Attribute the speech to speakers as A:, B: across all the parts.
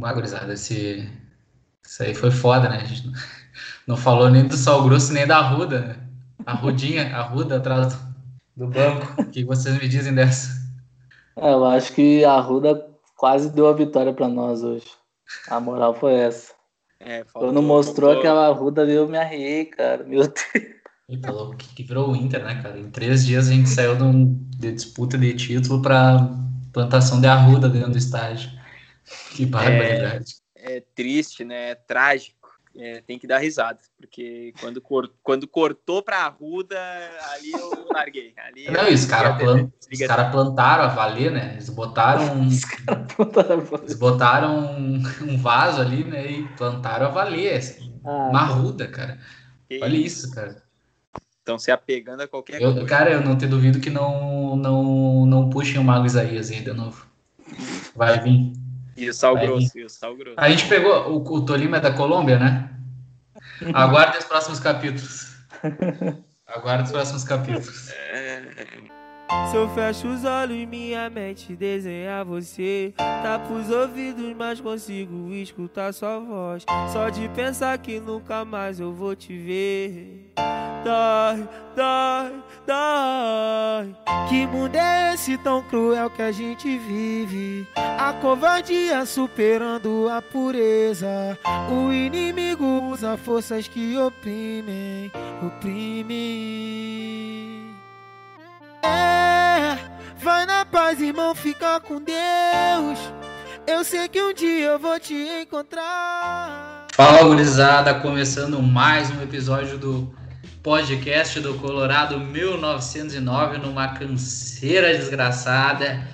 A: Uma gurizada, esse... Isso aí foi foda, né? A gente não falou nem do Sal Grosso nem da Ruda, né? A Rudinha, a Ruda atrás do banco. O que vocês me dizem dessa?
B: É, eu acho que a Ruda quase deu a vitória para nós hoje. A moral foi essa. É, faltou, Quando mostrou faltou... aquela Ruda, eu me arriei, cara. Meu Deus.
A: Eita, louco, que virou o Inter, né, cara? Em três dias a gente saiu de, um, de disputa de título para plantação de arruda dentro do estádio. Que barbaridade.
C: É, é triste, né? É trágico. É, tem que dar risada, porque quando, cor, quando cortou pra Arruda, ali eu larguei. Ali
A: Não,
C: eu,
A: os caras plant, cara plantaram a valer, né? Eles botaram. Os caras plantaram, eles botaram um, um, vaso ali, né? E plantaram a valer. Assim, ah, uma Arruda, cara. Olha isso, cara.
C: Estão se apegando a qualquer
A: eu, coisa. Cara, eu não te duvido que não, não, não puxem o Mago Isaías aí de novo. Vai vir.
C: E o sal grosso, e o sal grosso.
A: A gente pegou. O, o Tolima é da Colômbia, né? Aguarde os próximos capítulos. Aguarde os próximos capítulos. É...
D: Se eu fecho os olhos, minha mente desenha você. Tapo os ouvidos, mas consigo escutar sua voz. Só de pensar que nunca mais eu vou te ver. Dói, dói, dói. Que mundo é esse tão cruel que a gente vive? A covardia superando a pureza. O inimigo usa forças que oprimem, oprimem. É, vai na paz, irmão, fica com Deus. Eu sei que um dia eu vou te encontrar.
A: Fala, gurizada, começando mais um episódio do podcast do Colorado 1909, numa canseira desgraçada,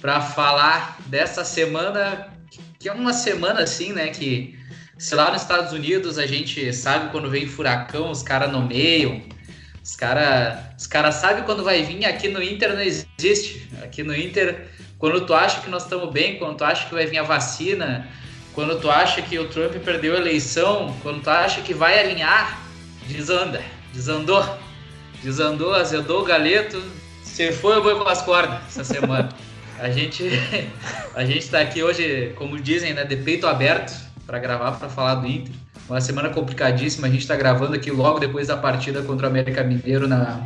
A: para falar dessa semana, que é uma semana assim, né, que se lá nos Estados Unidos a gente sabe quando vem furacão, os caras nomeiam, os caras os cara sabem quando vai vir, aqui no Inter não existe. Aqui no Inter, quando tu acha que nós estamos bem, quando tu acha que vai vir a vacina, quando tu acha que o Trump perdeu a eleição, quando tu acha que vai alinhar, desanda, desandou, desandou, azedou o galeto, se foi eu vou com as cordas essa semana. A gente a gente está aqui hoje, como dizem, né, de peito aberto para gravar, para falar do Inter. Uma semana complicadíssima. A gente está gravando aqui logo depois da partida contra o América Mineiro na,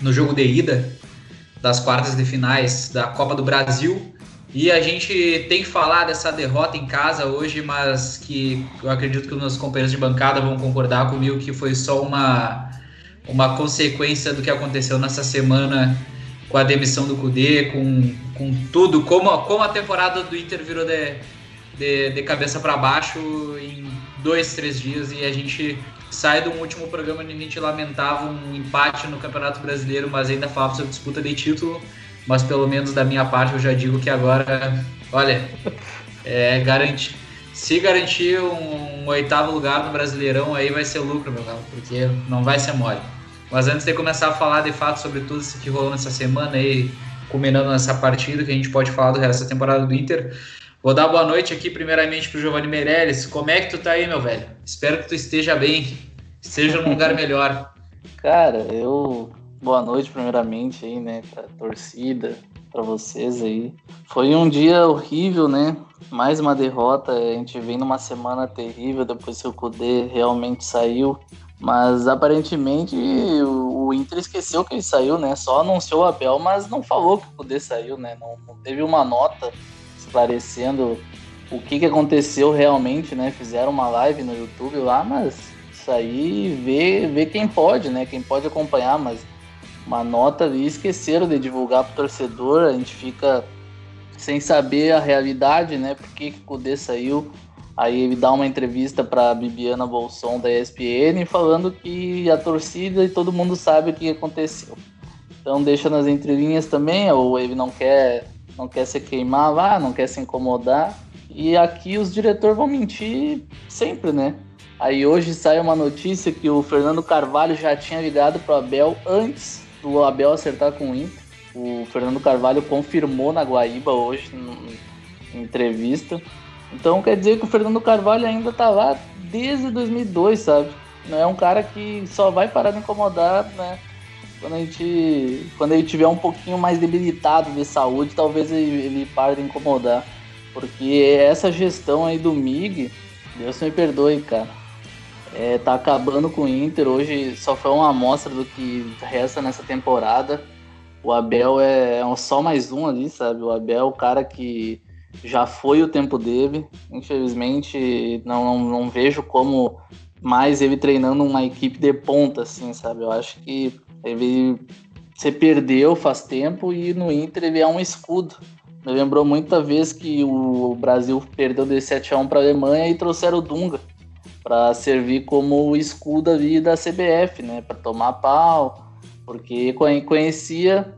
A: no jogo de ida das quartas de finais da Copa do Brasil. E a gente tem que falar dessa derrota em casa hoje, mas que eu acredito que os meus companheiros de bancada vão concordar comigo que foi só uma, uma consequência do que aconteceu nessa semana com a demissão do Cudê, com, com tudo, como, como a temporada do Inter virou de, de, de cabeça para baixo em dois, três dias e a gente sai do último programa onde a gente lamentava um empate no Campeonato Brasileiro, mas ainda falava sobre disputa de título. Mas pelo menos da minha parte eu já digo que agora, olha, é, garante, se garantir um, um, oitavo lugar no Brasileirão aí vai ser lucro, meu galo, porque não vai ser mole. Mas antes de começar a falar de fato sobre tudo isso que rolou nessa semana aí, culminando nessa partida que a gente pode falar do resto da temporada do Inter, Vou dar boa noite aqui primeiramente pro Giovanni Meirelles. Como é que tu tá aí, meu velho? Espero que tu esteja bem, esteja num lugar melhor.
B: Cara, eu boa noite primeiramente aí, né, pra torcida, para vocês aí. Foi um dia horrível, né? Mais uma derrota. A gente vem numa semana terrível depois que o Kudê realmente saiu. Mas aparentemente o Inter esqueceu que ele saiu, né? Só anunciou o Abel, mas não falou que o Kudê saiu, né? Não, não teve uma nota esclarecendo o que, que aconteceu realmente, né? Fizeram uma live no YouTube lá, mas isso aí vê, vê quem pode, né? Quem pode acompanhar, mas uma nota ali esqueceram de divulgar para o torcedor, a gente fica sem saber a realidade, né? Por que, que o Kudê saiu. Aí ele dá uma entrevista para Bibiana Bolson da ESPN falando que a torcida e todo mundo sabe o que aconteceu. Então deixa nas entrelinhas também, ou ele não quer não quer se queimar lá, não quer se incomodar. E aqui os diretores vão mentir sempre, né? Aí hoje sai uma notícia que o Fernando Carvalho já tinha ligado pro Abel antes do Abel acertar com o Inter. O Fernando Carvalho confirmou na Guaíba hoje, em entrevista. Então quer dizer que o Fernando Carvalho ainda tá lá desde 2002, sabe? Não é um cara que só vai parar de incomodar, né? Quando a gente quando ele tiver um pouquinho mais debilitado de saúde, talvez ele, ele pare de incomodar. Porque essa gestão aí do MIG, Deus me perdoe, cara. É, tá acabando com o Inter. Hoje só foi uma amostra do que resta nessa temporada. O Abel é, é só mais um ali, sabe? O Abel é o cara que já foi o tempo dele. Infelizmente, não, não, não vejo como mais ele treinando uma equipe de ponta, assim, sabe? Eu acho que ele se perdeu faz tempo e no Inter ele é um escudo. Me lembrou muita vez que o Brasil perdeu de 7 a 1 para a Alemanha e trouxeram o Dunga para servir como escudo ali da CBF, né, para tomar pau, porque conhecia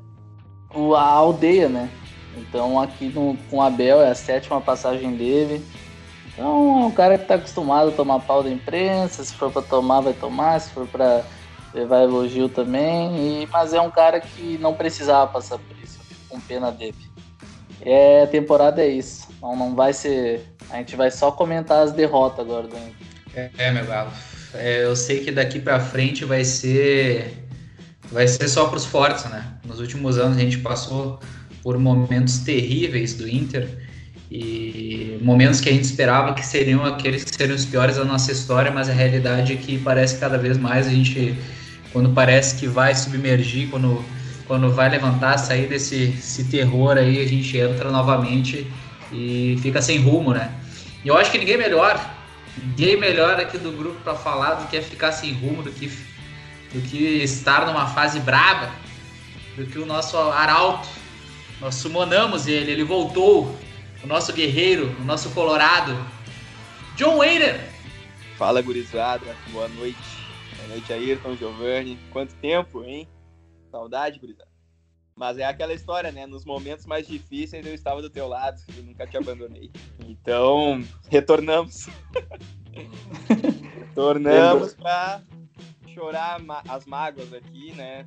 B: a aldeia, né? Então aqui no, com o Abel é a sétima passagem dele. Então é um cara que está acostumado a tomar pau da imprensa, se for para tomar, vai tomar, se for para levar elogio também. E, mas é um cara que não precisava passar por isso, com pena dele. É, a temporada é isso. Não, não vai ser. A gente vai só comentar as derrotas agora do Inter.
A: É, é, meu galo. É, eu sei que daqui para frente vai ser. Vai ser só para os fortes, né? Nos últimos anos a gente passou por momentos terríveis do Inter e momentos que a gente esperava que seriam aqueles que seriam os piores da nossa história, mas a realidade é que parece que cada vez mais a gente, quando parece que vai submergir, quando quando vai levantar, sair desse, desse terror aí, a gente entra novamente e fica sem rumo, né? E eu acho que ninguém melhor, ninguém melhor aqui do grupo para falar do que é ficar sem rumo, do que, do que estar numa fase braba, do que o nosso Arauto. Nós sumonamos ele, ele voltou, o nosso guerreiro, o nosso colorado, John Wayner.
C: Fala, gurizada, boa noite. Boa noite, Ayrton, Giovanni. Quanto tempo, hein? Saudade, gurizada. Mas é aquela história, né? Nos momentos mais difíceis eu estava do teu lado e nunca te abandonei. Então, retornamos. retornamos para chorar as mágoas aqui, né?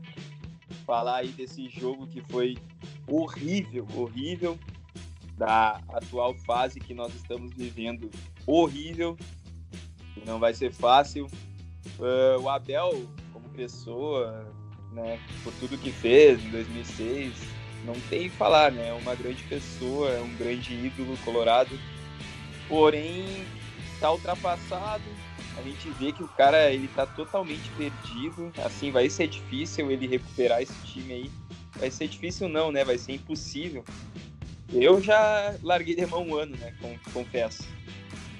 C: Falar aí desse jogo que foi horrível, horrível, da atual fase que nós estamos vivendo, horrível. Não vai ser fácil. Uh, o Abel, como pessoa, né, por tudo que fez em 2006, não tem que falar, né? É uma grande pessoa, é um grande ídolo colorado. Porém, tá ultrapassado. A gente vê que o cara ele tá totalmente perdido. Assim, vai ser difícil ele recuperar esse time aí. Vai ser difícil não, né? Vai ser impossível. Eu já larguei de mão um ano, né? Confesso.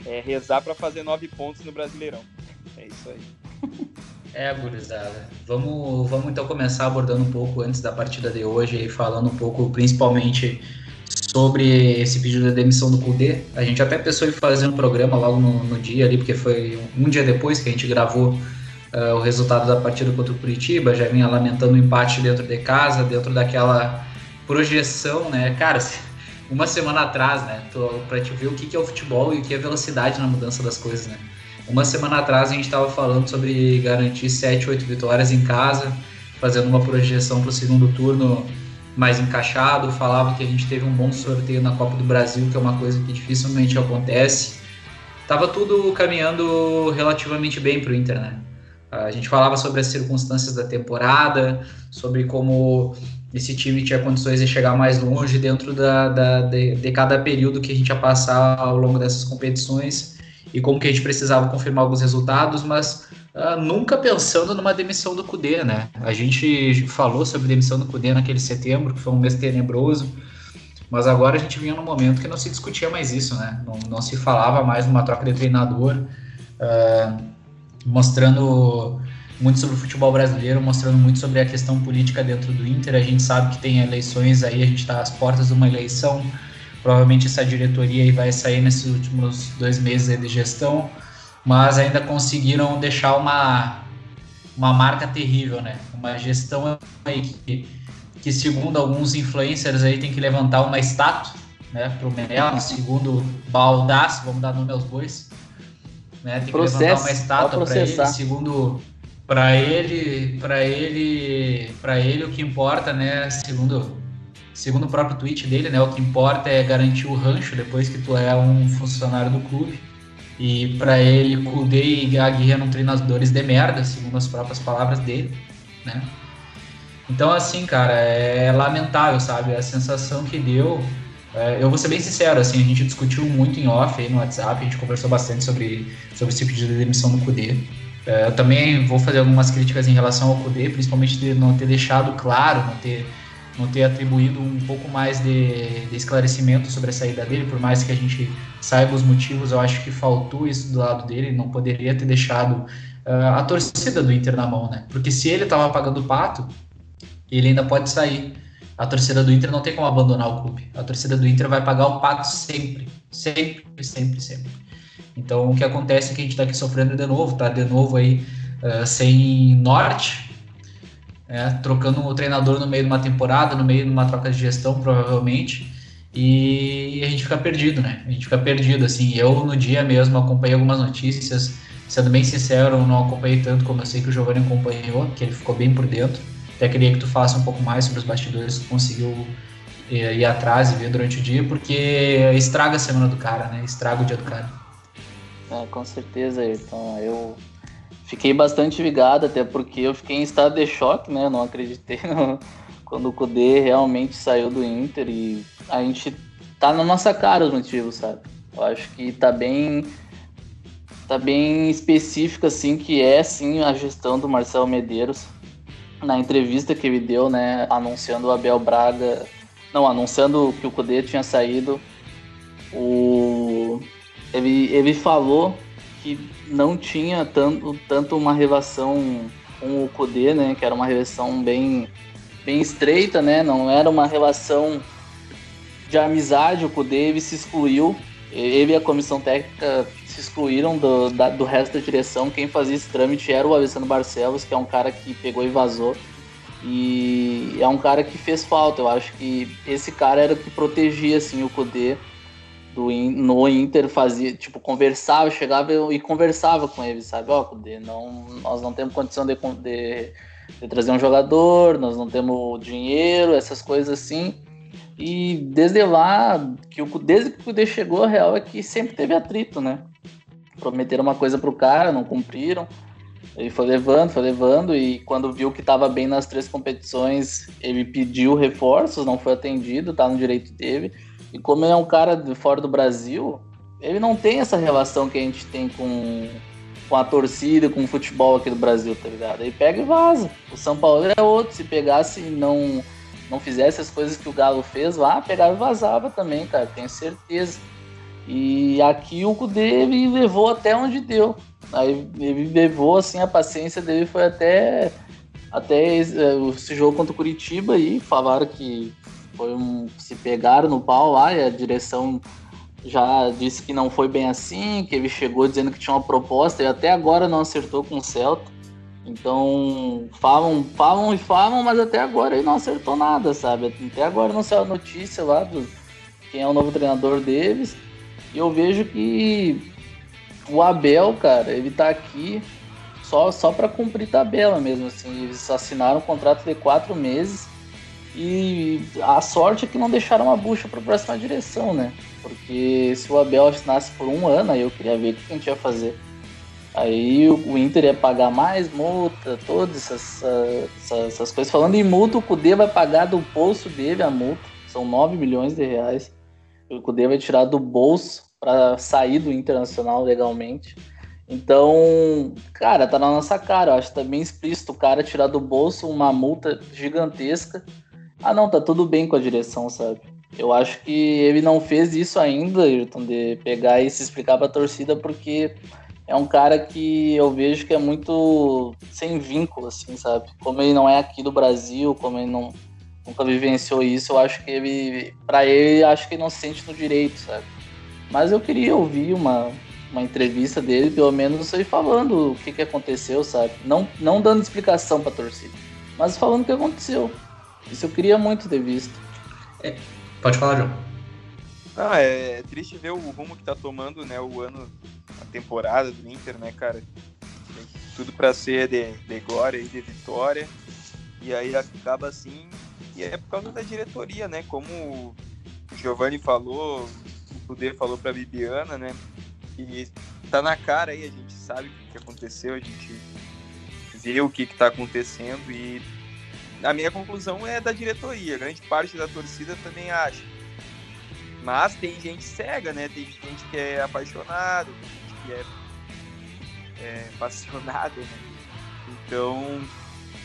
C: É rezar para fazer nove pontos no Brasileirão. É isso aí.
A: É, gurizada. Vamos, vamos então começar abordando um pouco antes da partida de hoje e falando um pouco principalmente sobre esse vídeo da demissão do Kudê. A gente até pensou em fazer um programa logo no, no dia ali, porque foi um dia depois que a gente gravou uh, o resultado da partida contra o Curitiba, já vinha lamentando o empate dentro de casa, dentro daquela projeção, né? Cara, uma semana atrás, né? Pra te ver o que é o futebol e o que é velocidade na mudança das coisas, né? Uma semana atrás a gente estava falando sobre garantir 7, 8 vitórias em casa, fazendo uma projeção para o segundo turno mais encaixado. Falava que a gente teve um bom sorteio na Copa do Brasil, que é uma coisa que dificilmente acontece. Tava tudo caminhando relativamente bem para o Inter, né? A gente falava sobre as circunstâncias da temporada, sobre como esse time tinha condições de chegar mais longe dentro da, da de, de cada período que a gente ia passar ao longo dessas competições e como que a gente precisava confirmar alguns resultados, mas uh, nunca pensando numa demissão do Cudê, né? A gente falou sobre demissão do Cudê naquele setembro, que foi um mês tenebroso, mas agora a gente vinha num momento que não se discutia mais isso, né? Não, não se falava mais numa troca de treinador, uh, mostrando muito sobre o futebol brasileiro, mostrando muito sobre a questão política dentro do Inter. A gente sabe que tem eleições aí, a gente está às portas de uma eleição Provavelmente essa diretoria vai sair nesses últimos dois meses de gestão, mas ainda conseguiram deixar uma, uma marca terrível, né? Uma gestão aí que, que segundo alguns influencers aí tem que levantar uma estátua, né, pro Menel, segundo Baldaço, vamos dar nome aos bois, né? Tem que Processo, levantar uma estátua para ele, segundo para ele, para ele, para ele o que importa, né, segundo segundo o próprio tweet dele, né, o que importa é garantir o rancho depois que tu é um funcionário do clube. E para ele, Kudê e Aguirre eram treinadores de merda, segundo as próprias palavras dele, né? Então, assim, cara, é lamentável, sabe? A sensação que deu É, eu vou ser bem sincero, assim, a gente discutiu muito em off aí no WhatsApp, a gente conversou bastante sobre, sobre esse pedido de demissão do Cudê. É, eu também vou fazer algumas críticas em relação ao Cudê, principalmente de não ter deixado claro, não ter, não ter atribuído um pouco mais de, de esclarecimento sobre a saída dele, por mais que a gente saiba os motivos, eu acho que faltou isso do lado dele, não poderia ter deixado uh, a torcida do Inter na mão, né? Porque se ele estava pagando o pato, ele ainda pode sair. A torcida do Inter não tem como abandonar o clube. A torcida do Inter vai pagar o pato sempre. Sempre, sempre, sempre. Então o que acontece é que a gente está aqui sofrendo de novo, tá de novo aí uh, sem norte, é, trocando o treinador no meio de uma temporada, no meio de uma troca de gestão, provavelmente. E a gente fica perdido, né? A gente fica perdido, assim. Eu, no dia mesmo, acompanhei algumas notícias. Sendo bem sincero, não acompanhei tanto como eu sei que o Giovanni acompanhou, que ele ficou bem por dentro. Até queria que tu faça um pouco mais sobre os bastidores conseguiu ir, ir atrás e ver durante o dia, porque estraga a semana do cara, né? Estraga o dia do cara.
B: É, com certeza, então eu fiquei bastante ligado, até porque eu fiquei em estado de choque, né? Não acreditei no... quando o Kudê realmente saiu do Inter e a gente tá na nossa cara os motivos, sabe? Eu acho que tá bem tá bem específico assim que é sim a gestão do Marcelo Medeiros na entrevista que ele deu, né, anunciando o Abel Braga, não, anunciando que o Cudê tinha saído, o, ele, ele falou que não tinha tanto, tanto uma relação com o Cudê, né, que era uma relação bem, bem estreita, né, não era uma relação de amizade, o Cudê ele se excluiu, ele e a comissão técnica se excluíram do, da, do resto da direção. Quem fazia esse trâmite era o Alessandro Barcelos, que é um cara que pegou e vazou. E é um cara que fez falta. Eu acho que esse cara era o que protegia assim, o Kudê no Inter, fazia, tipo, conversava, chegava e conversava com ele, sabe? Ó, oh, não, nós não temos condição de, de, de trazer um jogador, nós não temos dinheiro, essas coisas assim. E desde lá, que o, desde que o Kudê chegou, a real é que sempre teve atrito, né? prometeram uma coisa pro cara, não cumpriram. Ele foi levando, foi levando, e quando viu que estava bem nas três competições, ele pediu reforços, não foi atendido, tá no direito dele. E como ele é um cara de fora do Brasil, ele não tem essa relação que a gente tem com, com a torcida, com o futebol aqui do Brasil, tá ligado? Ele pega e vaza. O São Paulo é outro, se pegasse e não, não fizesse as coisas que o Galo fez lá, pegava e vazava também, cara, tenho certeza. E aqui o Kudê levou até onde deu. Aí ele levou assim, a paciência dele foi até até esse jogo contra o Curitiba e falaram que foi um, se pegaram no pau lá e a direção já disse que não foi bem assim, que ele chegou dizendo que tinha uma proposta e até agora não acertou com o Celta. Então, falam, falam e falam, mas até agora ele não acertou nada, sabe? Até agora não saiu a notícia lá do quem é o novo treinador deles. E eu vejo que o Abel, cara, ele tá aqui só, só para cumprir tabela mesmo, assim. Eles assinaram um contrato de quatro meses e a sorte é que não deixaram a bucha para a próxima direção, né? Porque se o Abel assinasse por um ano, aí eu queria ver o que a gente ia fazer. Aí o Inter ia pagar mais multa, todas essas, essas, essas coisas. Falando em multa, o Cudê vai pagar do bolso dele a multa. São 9 milhões de reais o Cudê vai tirar do bolso para sair do Internacional legalmente. Então, cara, tá na nossa cara. Eu acho que tá bem explícito o cara tirar do bolso uma multa gigantesca. Ah, não, tá tudo bem com a direção, sabe? Eu acho que ele não fez isso ainda, Ayrton, de pegar e se explicar pra torcida, porque é um cara que eu vejo que é muito sem vínculo, assim, sabe? Como ele não é aqui do Brasil, como ele não, nunca vivenciou isso, eu acho que ele, para ele, acho que ele não se sente no direito, sabe? Mas eu queria ouvir uma, uma entrevista dele, pelo menos ele falando o que, que aconteceu, sabe? Não, não dando explicação pra torcida, mas falando o que aconteceu. Isso eu queria muito ter visto.
A: É, pode falar, João.
C: Ah, é triste ver o rumo que tá tomando, né, o ano, a temporada do Inter, né, cara? Tem tudo para ser de, de glória e de vitória. E aí acaba assim e é por causa da diretoria, né? Como o Giovanni falou, o Poder falou para Bibiana, né? E tá na cara aí, a gente sabe o que aconteceu, a gente vê o que está acontecendo e a minha conclusão é da diretoria. Grande parte da torcida também acha. Mas tem gente cega, né? Tem gente que é apaixonado, tem gente que é, é apaixonado, né? Então,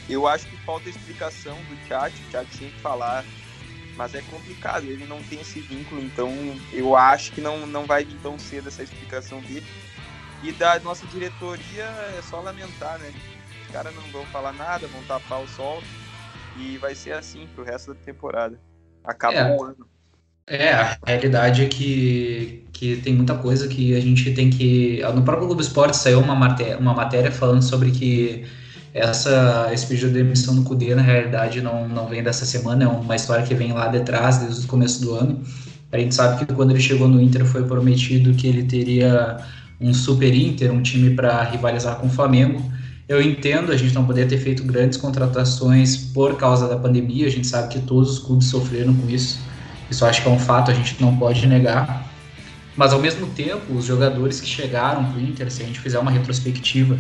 C: eu acho que falta explicação do chat, o chat tinha que falar, mas é complicado, ele não tem esse vínculo, então eu acho que não, não vai vir tão cedo essa explicação dele. E da nossa diretoria é só lamentar, né? Os caras não vão falar nada, vão tapar o sol e vai ser assim pro resto da temporada. Acabou é. o ano.
A: É, a realidade é que, que tem muita coisa que a gente tem que. No próprio Globo Esporte saiu uma matéria, uma matéria falando sobre que essa, esse pedido de demissão do Cudê, na realidade, não, não vem dessa semana, é uma história que vem lá detrás, desde o começo do ano. A gente sabe que quando ele chegou no Inter foi prometido que ele teria um super Inter, um time para rivalizar com o Flamengo. Eu entendo a gente não poder ter feito grandes contratações por causa da pandemia, a gente sabe que todos os clubes sofreram com isso. Isso acho que é um fato, a gente não pode negar. Mas ao mesmo tempo, os jogadores que chegaram para o Inter, se a gente fizer uma retrospectiva,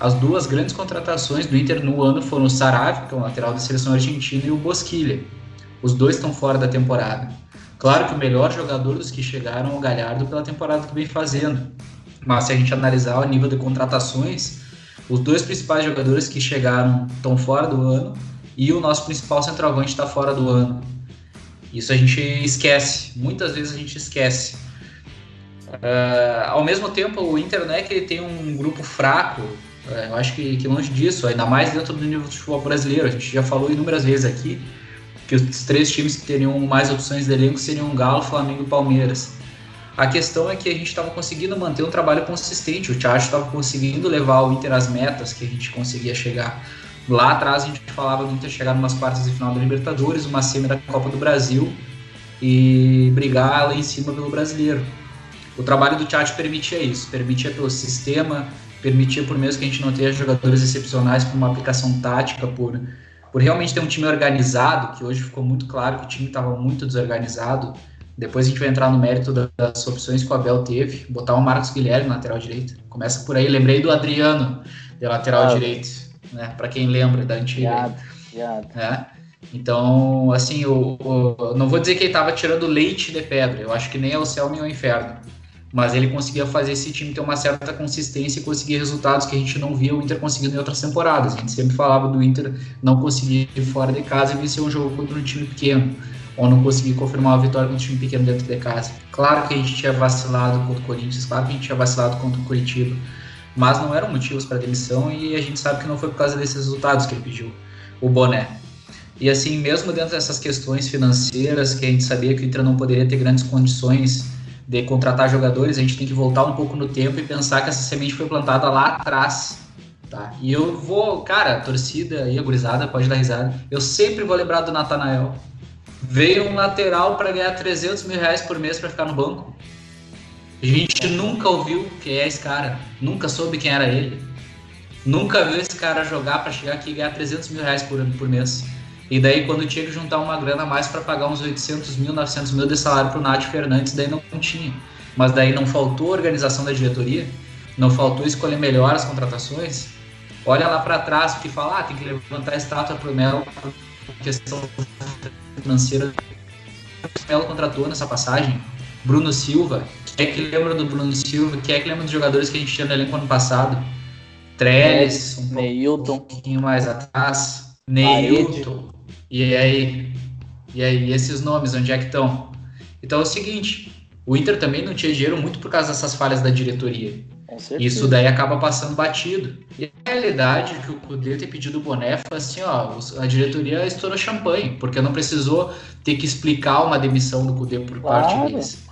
A: as duas grandes contratações do Inter no ano foram o Saravia, que é o lateral da seleção argentina, e o Bosquilha. Os dois estão fora da temporada. Claro que o melhor jogador dos que chegaram é o Galhardo pela temporada que vem fazendo. Mas se a gente analisar o nível de contratações, os dois principais jogadores que chegaram estão fora do ano e o nosso principal centroavante está fora do ano. Isso a gente esquece, muitas vezes a gente esquece. Uh, ao mesmo tempo, o Inter não é que ele tem um grupo fraco, é, eu acho que, que longe disso, ainda mais dentro do nível do futebol brasileiro. A gente já falou inúmeras vezes aqui que os três times que teriam mais opções de elenco seriam Galo, Flamengo e Palmeiras. A questão é que a gente estava conseguindo manter um trabalho consistente. O Thiago estava conseguindo levar o Inter às metas que a gente conseguia chegar. Lá atrás a gente falava do Inter chegar umas quartas de final da Libertadores, uma semi da Copa do Brasil e brigar lá em cima pelo brasileiro. O trabalho do Thiago permitia isso, permitia pelo sistema, permitia por mesmo que a gente não tenha jogadores excepcionais por uma aplicação tática, por, por realmente ter um time organizado, que hoje ficou muito claro que o time estava muito desorganizado. Depois a gente vai entrar no mérito das opções que o Abel teve, botar o Marcos Guilherme na lateral direito. Começa por aí, lembrei do Adriano, de lateral ah, direito, né? Para quem lembra da antiga. Piada, É. Então, assim, o, o, não vou dizer que ele estava tirando leite de pedra, eu acho que nem é o céu nem é o inferno mas ele conseguia fazer esse time ter uma certa consistência e conseguir resultados que a gente não via o Inter conseguindo em outras temporadas. A gente sempre falava do Inter não conseguir ir fora de casa e vencer um jogo contra um time pequeno, ou não conseguir confirmar uma vitória contra um time pequeno dentro de casa. Claro que a gente tinha vacilado contra o Corinthians, claro que a gente tinha vacilado contra o Curitiba, mas não eram motivos para demissão e a gente sabe que não foi por causa desses resultados que ele pediu o boné. E assim, mesmo dentro dessas questões financeiras, que a gente sabia que o Inter não poderia ter grandes condições de contratar jogadores, a gente tem que voltar um pouco no tempo e pensar que essa semente foi plantada lá atrás. Tá? E eu vou, cara, torcida e a gurizada pode dar risada. Eu sempre vou lembrar do Natanael. Veio um lateral para ganhar 300 mil reais por mês para ficar no banco. A gente nunca ouviu quem é esse cara, nunca soube quem era ele. Nunca viu esse cara jogar para chegar aqui e ganhar 300 mil reais por, por mês. E daí, quando tinha que juntar uma grana a mais para pagar uns 800 mil, 900 mil de salário para o Nath Fernandes, daí não, tinha. Mas daí não faltou organização da diretoria, não faltou escolher melhor as contratações. Olha lá para trás, que fala, ah, tem que levantar a estátua para o Melo, questão financeira. O Melo contratou nessa passagem. Bruno Silva, quem é que lembra do Bruno Silva? Quem é que lembra dos jogadores que a gente tinha no elenco ano passado? Trellis, um,
B: Neilton.
A: um pouquinho mais atrás. Neilton. E aí, e aí, esses nomes, onde é que estão? Então é o seguinte, o Inter também não tinha dinheiro muito por causa dessas falhas da diretoria. Isso daí acaba passando batido. E a realidade é que o Cudê ter pedido o boné foi assim, ó, a diretoria estourou champanhe, porque não precisou ter que explicar uma demissão do Cudê por claro. parte deles.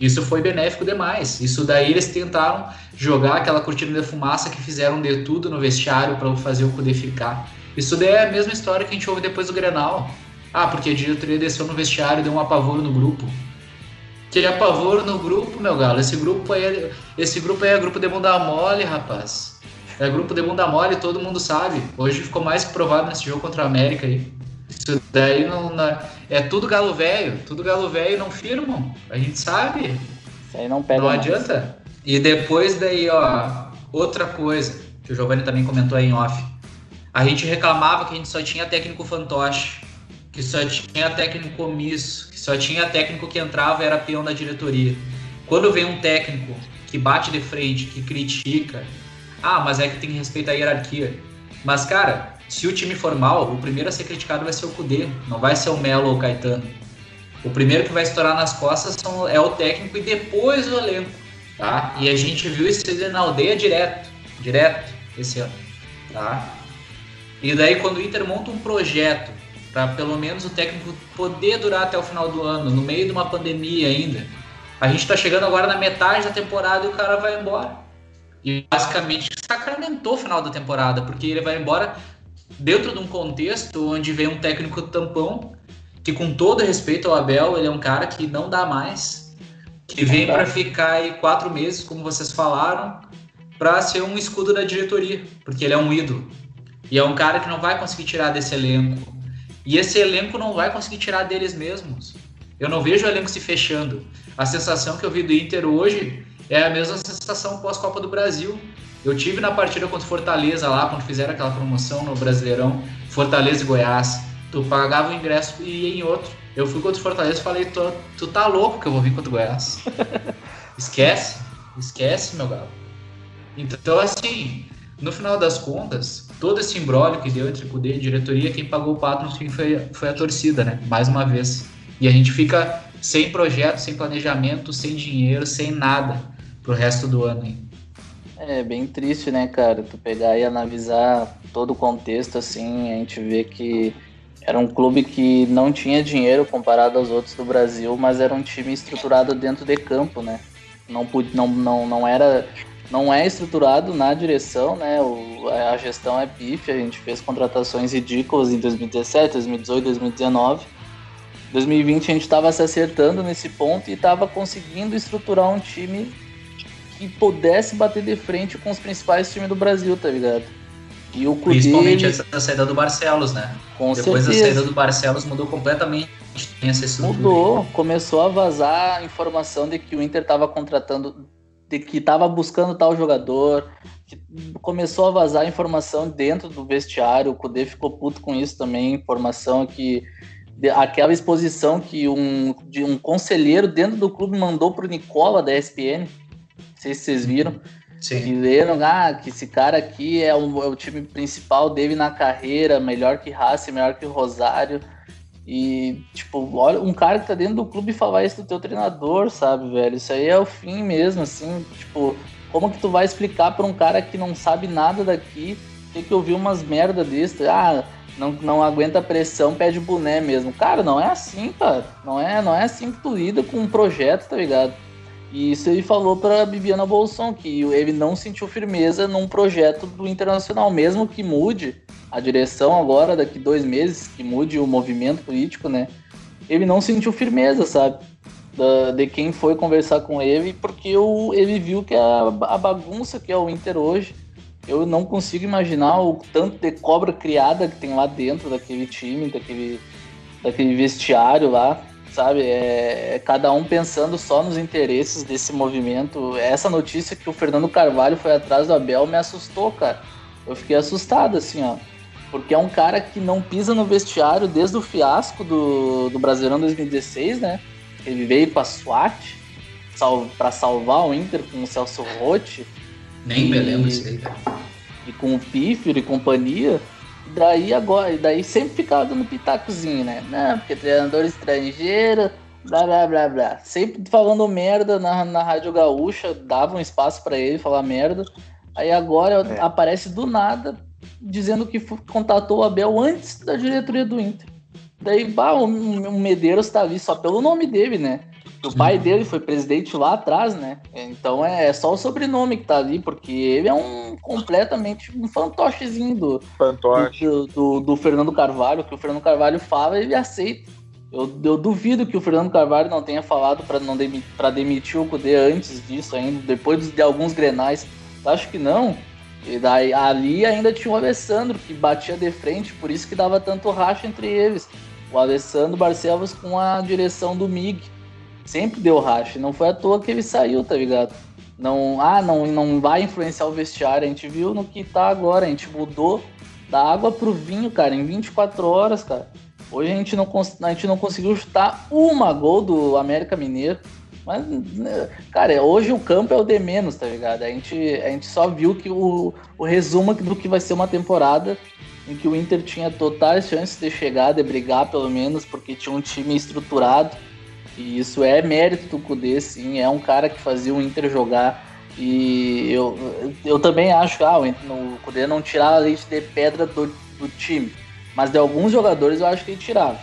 A: Isso foi benéfico demais. Isso daí eles tentaram jogar aquela cortina de fumaça que fizeram de tudo no vestiário para fazer o Cudê ficar. Isso daí é a mesma história que a gente ouve depois do Grenal. Ah, porque a diretoria desceu no vestiário e deu um apavoro no grupo. Que apavoro no grupo, meu galo. Esse grupo aí, esse grupo aí é grupo de bunda mole, rapaz. É grupo de bunda mole, todo mundo sabe. Hoje ficou mais que provado nesse jogo contra a América aí. Isso daí não, não é tudo galo velho, tudo galo velho não firmam. A gente sabe.
B: Isso aí não pega.
A: Não mais. adianta. E depois daí, ó, outra coisa que o Giovanni também comentou aí em off. A gente reclamava que a gente só tinha técnico fantoche. Que só tinha técnico omisso, que só tinha técnico que entrava e era peão da diretoria. Quando vem um técnico que bate de frente, que critica, ah, mas é que tem que respeitar a hierarquia. Mas, cara, se o time for mal, o primeiro a ser criticado vai ser o Cudê, não vai ser o Melo ou o Caetano. O primeiro que vai estourar nas costas são, é o técnico e depois o elenco. Tá? E a gente viu isso na aldeia direto, direto esse ano. Tá? E daí quando o Inter monta um projeto para pelo menos o técnico poder durar até o final do ano, no meio de uma pandemia ainda. A gente está chegando agora na metade da temporada e o cara vai embora. E basicamente sacramentou o final da temporada, porque ele vai embora dentro de um contexto onde vem um técnico tampão, que com todo respeito ao Abel, ele é um cara que não dá mais, que vem para ficar aí quatro meses, como vocês falaram, para ser um escudo da diretoria, porque ele é um ídolo. E é um cara que não vai conseguir tirar desse elenco e esse elenco não vai conseguir tirar deles mesmos. Eu não vejo o elenco se fechando. A sensação que eu vi do Inter hoje é a mesma sensação pós-Copa do Brasil. Eu tive na partida contra Fortaleza lá, quando fizeram aquela promoção no Brasileirão, Fortaleza e Goiás. Tu pagava o ingresso e ia em outro. Eu fui contra o Fortaleza e falei, tu, tu tá louco que eu vou vir contra o Goiás. esquece, esquece, meu galo. Então, assim, no final das contas, todo esse embrólio que deu entre Cudê e diretoria, quem pagou o pato no fim foi, foi a torcida, né? Mais uma vez. E a gente fica sem projeto, sem planejamento, sem dinheiro, sem nada pro resto do ano. Hein?
B: É bem triste, né, cara? Tu pegar e analisar todo o contexto, assim, a gente vê que era um clube que não tinha dinheiro comparado aos outros do Brasil, mas era um time estruturado dentro de campo, né? Não, não, não, não era não é estruturado na direção, né? O, a gestão é pífia, a gente fez contratações ridículas em 2017, 2018, 2019. 2020 a gente estava se acertando nesse ponto e estava conseguindo estruturar um time que pudesse bater de frente com os principais times do Brasil, tá ligado?
A: E o Cudê, Principalmente essa saída do Barcelos, né?
B: Com
A: Depois
B: certeza.
A: da saída do Barcelos mudou completamente essa
B: Mudou, começou a vazar a informação de que o Inter estava contratando que estava buscando tal jogador, que começou a vazar informação dentro do vestiário, o Kudê ficou puto com isso também, informação que aquela exposição que um, de um conselheiro dentro do clube mandou pro Nicola da ESPN, não sei se vocês viram,
A: Sim.
B: que leram, ah, que esse cara aqui é o, é o time principal dele na carreira, melhor que Racing, melhor que Rosário, e, tipo, olha, um cara que tá dentro do clube falar isso do teu treinador, sabe, velho? Isso aí é o fim mesmo, assim, tipo, como que tu vai explicar pra um cara que não sabe nada daqui, ter que ouvir umas merda desse, ah, não, não aguenta a pressão, pede boné mesmo. Cara, não é assim, cara. Não é, não é assim que tu lida com um projeto, tá ligado? E isso ele falou pra Bibiana Bolson, que ele não sentiu firmeza num projeto do Internacional, mesmo que mude a direção agora, daqui dois meses, que mude o movimento político, né? Ele não sentiu firmeza, sabe? Da, de quem foi conversar com ele, porque o, ele viu que a, a bagunça que é o Inter hoje, eu não consigo imaginar o tanto de cobra criada que tem lá dentro daquele time, daquele, daquele vestiário lá, sabe? É, é, cada um pensando só nos interesses desse movimento. Essa notícia que o Fernando Carvalho foi atrás do Abel me assustou, cara. Eu fiquei assustado, assim, ó. Porque é um cara que não pisa no vestiário desde o fiasco do, do Brasileirão 2016, né? Ele veio com a SWAT sal, para salvar o Inter com o Celso Rotti.
A: Nem me lembro disso aí, cara.
B: E com o Pífero e companhia. Daí agora, daí sempre ficava dando pitacozinho, né? Não, porque treinador estrangeiro, blá blá blá blá. Sempre falando merda na, na Rádio Gaúcha, dava um espaço para ele falar merda. Aí agora é. aparece do nada dizendo que contatou o Abel antes da diretoria do Inter. Daí, bah, o, o Medeiros tá ali só pelo nome dele, né? O pai dele foi presidente lá atrás, né? Então é, é só o sobrenome que tá ali, porque ele é um completamente um fantochezinho do,
C: Fantoche.
B: do, do, do, Fernando Carvalho, que o Fernando Carvalho fala, ele aceita. Eu, eu duvido que o Fernando Carvalho não tenha falado para não demitir, pra demitir o Cudê antes disso ainda, depois de alguns grenais. Acho que não. E daí ali ainda tinha o Alessandro que batia de frente, por isso que dava tanto racha entre eles. O Alessandro Barcelos com a direção do MIG. Sempre deu racha. Não foi à toa que ele saiu, tá ligado? Não, ah, não, não vai influenciar o vestiário. A gente viu no que tá agora. A gente mudou da água pro vinho, cara, em 24 horas, cara. Hoje a gente não, a gente não conseguiu chutar uma gol do América Mineiro. Mas, né, cara, hoje o campo é o de menos, tá ligado? A gente, a gente só viu que o, o resumo do que vai ser uma temporada em que o Inter tinha totais chances de chegar, de brigar pelo menos, porque tinha um time estruturado. E isso é mérito do Kudê, sim. É um cara que fazia o Inter jogar. E eu, eu também acho que ah, o Kudê não tirava leite de pedra do, do time. Mas de alguns jogadores eu acho que ele tirava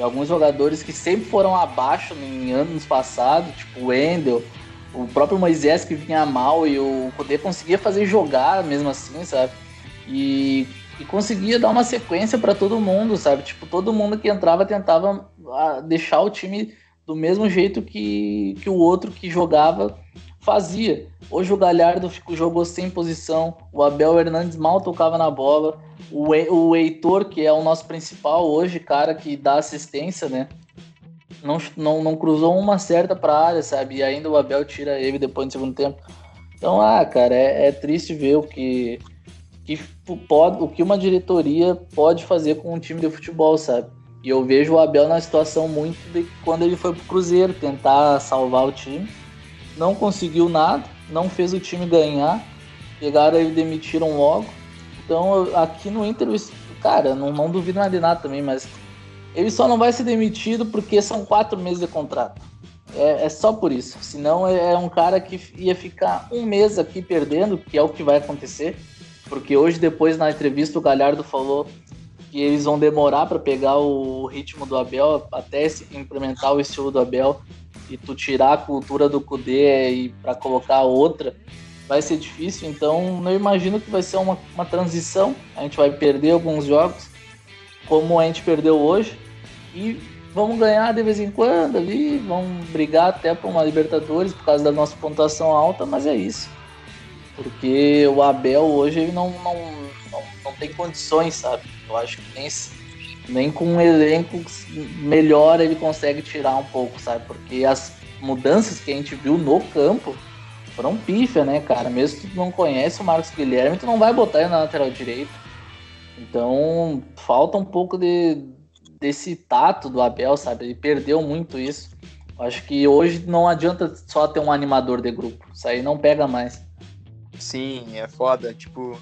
B: de alguns jogadores que sempre foram abaixo em anos passados, tipo o Wendel, o próprio Moisés que vinha mal e o Kudê conseguia fazer jogar mesmo assim, sabe? E, e conseguia dar uma sequência para todo mundo, sabe? Tipo, todo mundo que entrava tentava ah, deixar o time do mesmo jeito que, que o outro que jogava fazia. Hoje o Galhardo jogou sem posição, o Abel Hernandes mal tocava na bola, o, o Heitor, que é o nosso principal hoje, cara, que dá assistência, né? Não, não, não cruzou uma certa para a área, sabe? E ainda o Abel tira ele depois do segundo tempo. Então, ah, cara, é, é triste ver o que, que pode, o que uma diretoria pode fazer com um time de futebol, sabe? E eu vejo o Abel na situação muito de quando ele foi pro Cruzeiro tentar salvar o time. Não conseguiu nada, não fez o time ganhar. Pegaram e demitiram logo. Então, aqui no Inter, cara, não, não duvido mais de nada também, mas ele só não vai ser demitido porque são quatro meses de contrato. É, é só por isso. Senão é, é um cara que ia ficar um mês aqui perdendo, que é o que vai acontecer. Porque hoje, depois, na entrevista, o Galhardo falou que eles vão demorar para pegar o ritmo do Abel, até implementar o estilo do Abel e tu tirar a cultura do Kudê e para colocar outra vai ser difícil, então eu imagino que vai ser uma, uma transição. A gente vai perder alguns jogos, como a gente perdeu hoje, e vamos ganhar de vez em quando ali, vamos brigar até para uma Libertadores por causa da nossa pontuação alta, mas é isso. Porque o Abel hoje ele não, não, não, não tem condições, sabe? Eu acho que nem, nem com um elenco melhor ele consegue tirar um pouco, sabe? Porque as mudanças que a gente viu no campo foram pífia, né, cara? Mesmo que tu não conhece o Marcos Guilherme, tu não vai botar ele na lateral direita. Então, falta um pouco de, desse tato do Abel, sabe? Ele perdeu muito isso. Acho que hoje não adianta só ter um animador de grupo. Isso aí não pega mais.
C: Sim, é foda. Tipo,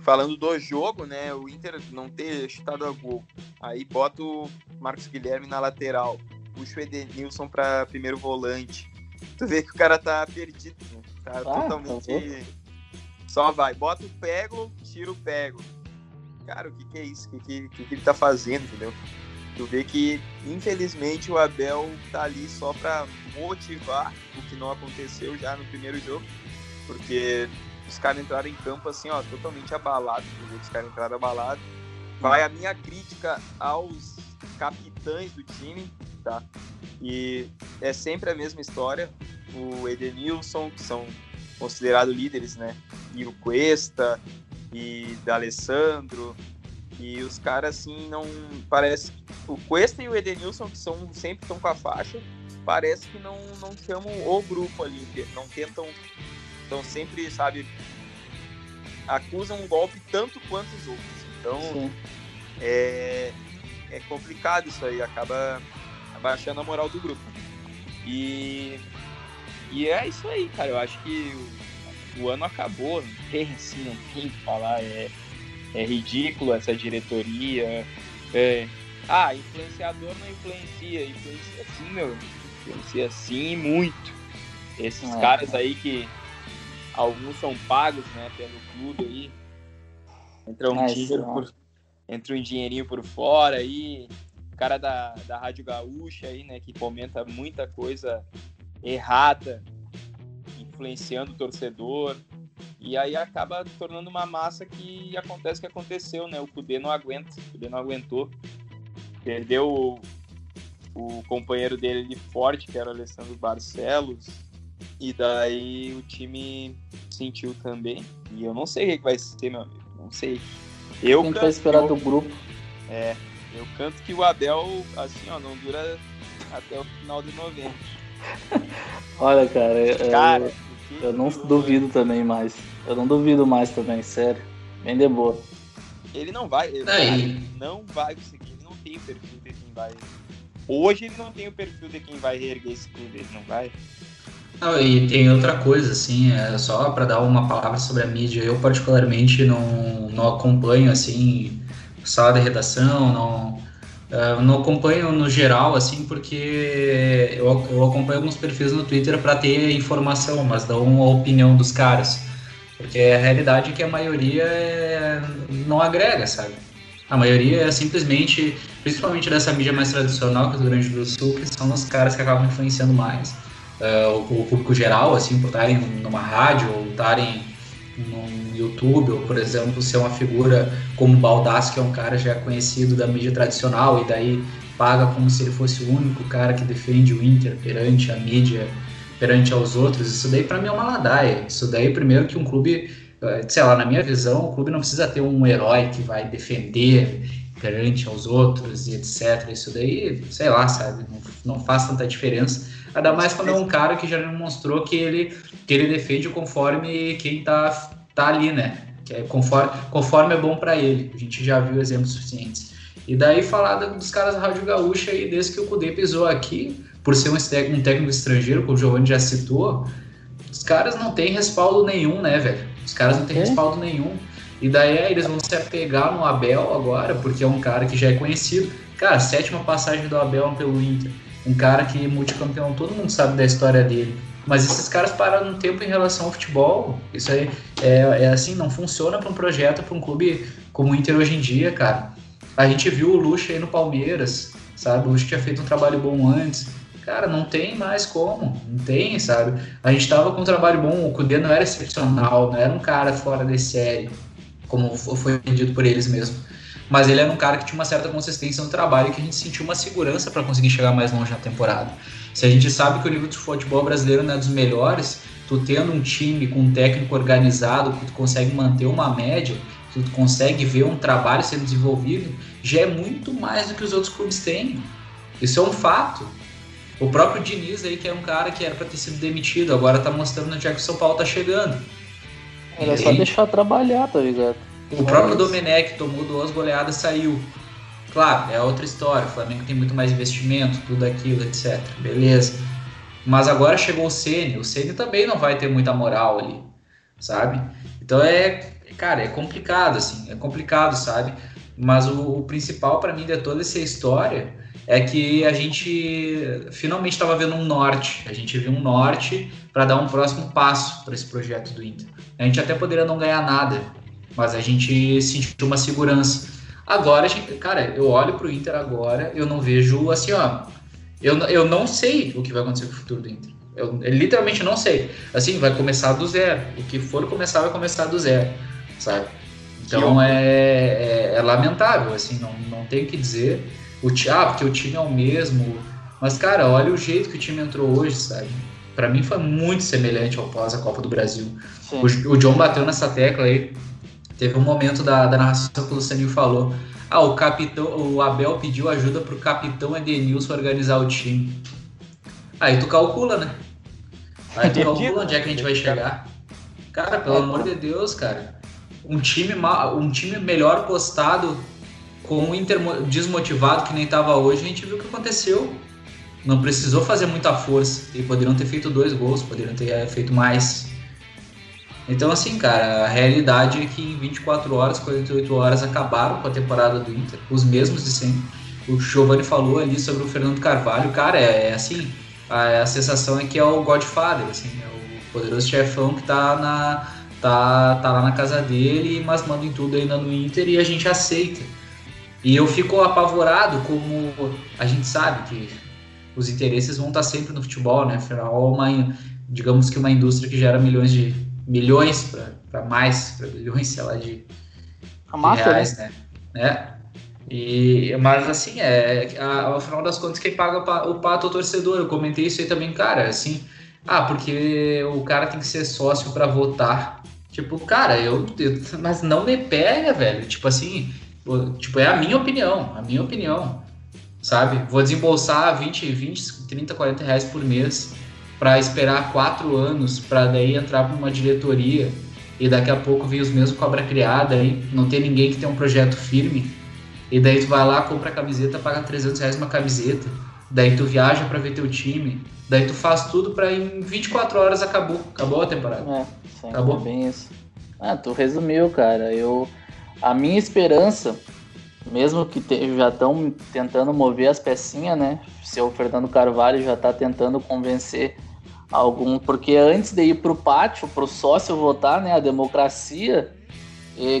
C: falando do jogo, né? O Inter não ter chutado a gol. Aí bota o Marcos Guilherme na lateral. Puxa o Edenilson para primeiro volante. Tu vê que o cara tá perdido, né? Tá ah, totalmente. Tá Só vai, bota o pego, tira o pego. Cara, o que, que é isso? O que, que, que ele tá fazendo, entendeu? Tu vê que, infelizmente, o Abel tá ali só pra motivar o que não aconteceu já no primeiro jogo. Porque os caras entraram em campo assim, ó, totalmente abalados. Os caras entraram abalados. Vai a minha crítica aos capitães do time, tá? E é sempre a mesma história. O Edenilson, que são considerados líderes, né? E o Cuesta, e da Alessandro. E os caras, assim, não. Parece. O Cuesta e o Edenilson, que são, sempre estão com a faixa, parece que não, não chamam o grupo ali. Não tentam. Estão sempre, sabe. Acusam um golpe tanto quanto os outros. Então. É, é complicado isso aí. Acaba baixando a moral do grupo. E, e é isso aí, cara. Eu acho que o, o ano acabou, não tem assim, não tem que falar. É, é ridículo essa diretoria. É, ah, influenciador não influencia. Influencia sim, meu. Influencia sim muito. Esses é. caras aí que alguns são pagos, né, pelo clube aí. Entra um, é, dinheiro por, entra um dinheirinho por fora aí cara da, da Rádio Gaúcha aí, né, que comenta muita coisa errada, influenciando o torcedor. E aí acaba tornando uma massa que acontece o que aconteceu, né? O Cudê não aguenta, o Cudê não aguentou. Perdeu o, o companheiro dele de forte, que era o Alessandro Barcelos. E daí o time sentiu também. E eu não sei o que vai ser, meu amigo. Não sei. Eu
B: a gente vai esperar do grupo.
C: É, eu canto que o Abel, assim, ó, não dura até o final de novembro.
B: Olha, cara, eu, cara, eu, eu não duvido também mais. Eu não duvido mais também, sério. Bem de boa.
C: Ele não vai, ele, cara, não vai conseguir, ele não tem o perfil de quem vai. Hoje ele não tem o perfil de quem vai reerguer esse clube, ele não vai.
A: Não, e tem outra coisa, assim, é só para dar uma palavra sobre a mídia. Eu, particularmente, não, não acompanho, assim, sala de redação, não, uh, não acompanho no geral, assim, porque eu, eu acompanho alguns perfis no Twitter para ter informação, mas dão uma opinião dos caras. Porque a realidade é que a maioria é, não agrega, sabe? A maioria é simplesmente, principalmente dessa mídia mais tradicional, que é do Rio Grande do Sul, que são os caras que acabam influenciando mais o, o, público geral, assim, por estarem numa rádio ou estarem no YouTube, ou por exemplo, ser uma figura como o Baldasso, que é um cara já conhecido da mídia tradicional, e daí paga como se ele fosse o único cara que defende o Inter perante a mídia, perante aos outros. Isso daí para mim é uma ladaia. Isso daí, primeiro, que um clube, sei lá, na minha visão, o clube não precisa ter um herói que vai defender perante aos outros e etc. Isso daí, sei lá, sabe, não, não faz tanta diferença Ainda mais quando é um cara que já demonstrou que ele, que ele defende conforme quem tá, tá ali, né? Que é conforme, conforme é bom para ele. A gente já viu exemplos suficientes. E daí falar dos caras da Rádio Gaúcha aí, desde que o Cudê pisou aqui, por ser um, um técnico estrangeiro, como o Giovanni já citou, os caras não têm respaldo nenhum, né, velho? Os caras não têm é? respaldo nenhum. E daí é, eles vão se apegar no Abel agora, porque é um cara que já é conhecido. Cara, sétima passagem do Abel pelo Inter um cara que é multicampeão, todo mundo sabe da história dele. Mas esses caras pararam um tempo em relação ao futebol. Isso aí é, é assim, não funciona para um projeto, para um clube como o Inter hoje em dia, cara. A gente viu o Luxo aí no Palmeiras, sabe? O Luxo tinha feito um trabalho bom antes. Cara, não tem mais como, não tem, sabe? A gente tava com um trabalho bom, o Cudê não era excepcional, não era um cara fora de série, como foi vendido por eles mesmo mas ele era um cara que tinha uma certa consistência no trabalho e que a gente sentiu uma segurança para conseguir chegar mais longe na temporada. Se a gente sabe que o nível de futebol brasileiro não é dos melhores, tu tendo um time com um técnico organizado, que tu consegue manter uma média, que tu consegue ver um trabalho sendo desenvolvido, já é muito mais do que os outros clubes têm. Isso é um fato. O próprio Diniz aí, que é um cara que era para ter sido demitido, agora tá mostrando onde é que o São Paulo tá chegando.
B: Era só deixar trabalhar, tá ligado?
A: O próprio Domenech tomou duas goleadas e saiu. Claro, é outra história. O Flamengo tem muito mais investimento, tudo aquilo, etc. Beleza. Mas agora chegou o Ceni. O Ceni também não vai ter muita moral ali, sabe? Então é, cara, é complicado assim, é complicado, sabe? Mas o, o principal para mim de toda essa história é que a gente finalmente estava vendo um norte. A gente viu um norte para dar um próximo passo para esse projeto do Inter. A gente até poderia não ganhar nada, mas a gente sentiu uma segurança. Agora, gente, cara, eu olho pro Inter agora, eu não vejo assim, ó. Eu, eu não sei o que vai acontecer com o futuro do Inter. Eu, eu literalmente não sei. Assim, vai começar do zero. O que for começar, vai começar do zero, sabe? Então é, é, é, lamentável, assim, não, não tem o que dizer. O, ah, porque o time é o mesmo. Mas, cara, olha o jeito que o time entrou hoje, sabe? Para mim foi muito semelhante ao pós a Copa do Brasil. O, o John bateu nessa tecla aí Teve um momento da, da narração que o Lucianinho falou. Ah, o capitão, o Abel pediu ajuda pro capitão Edenilson organizar o time. Aí tu calcula, né? Aí tu calcula onde é que a gente vai chegar. Cara, pelo amor de Deus, cara. Um time, um time melhor postado com o Inter desmotivado que nem tava hoje, a gente viu o que aconteceu. Não precisou fazer muita força. E poderiam ter feito dois gols, poderiam ter eh, feito mais. Então, assim, cara, a realidade é que em 24 horas, 48 horas acabaram com a temporada do Inter, os mesmos de sempre. O Giovanni falou ali sobre o Fernando Carvalho, cara, é, é assim, a, a, sensação é que é o Godfather, assim, é o poderoso chefão que tá, na, tá, tá lá na casa dele, mas manda em tudo ainda no Inter e a gente aceita. E eu fico apavorado como a gente sabe que os interesses vão estar sempre no futebol, né? Afinal, uma, digamos que uma indústria que gera milhões de milhões para mais, para bilhões, sei lá, de,
B: a de né? reais,
A: né? né? E, mas assim, é, a, ao final das contas, quem paga o pato é o torcedor. Eu comentei isso aí também, cara, assim, ah, porque o cara tem que ser sócio para votar. Tipo, cara, eu, eu, Mas não me pega, velho. Tipo assim, tipo, é a minha opinião, a minha opinião. Sabe? Vou desembolsar 20, 20, 30, 40 reais por mês para esperar quatro anos para daí entrar para uma diretoria e daqui a pouco vir os mesmos cobra criada aí, não ter ninguém que tenha um projeto firme. E daí tu vai lá, compra a camiseta, paga 300 reais uma camiseta. Daí tu viaja para ver teu time. Daí tu faz tudo para em 24 horas acabou. Acabou a temporada.
B: É, acabou. É bem isso. Ah, tu resumiu, cara. Eu, a minha esperança, mesmo que te, já estão tentando mover as pecinhas, né? Se o Fernando Carvalho já tá tentando convencer algum, porque antes de ir pro pátio, pro sócio votar, né, a democracia,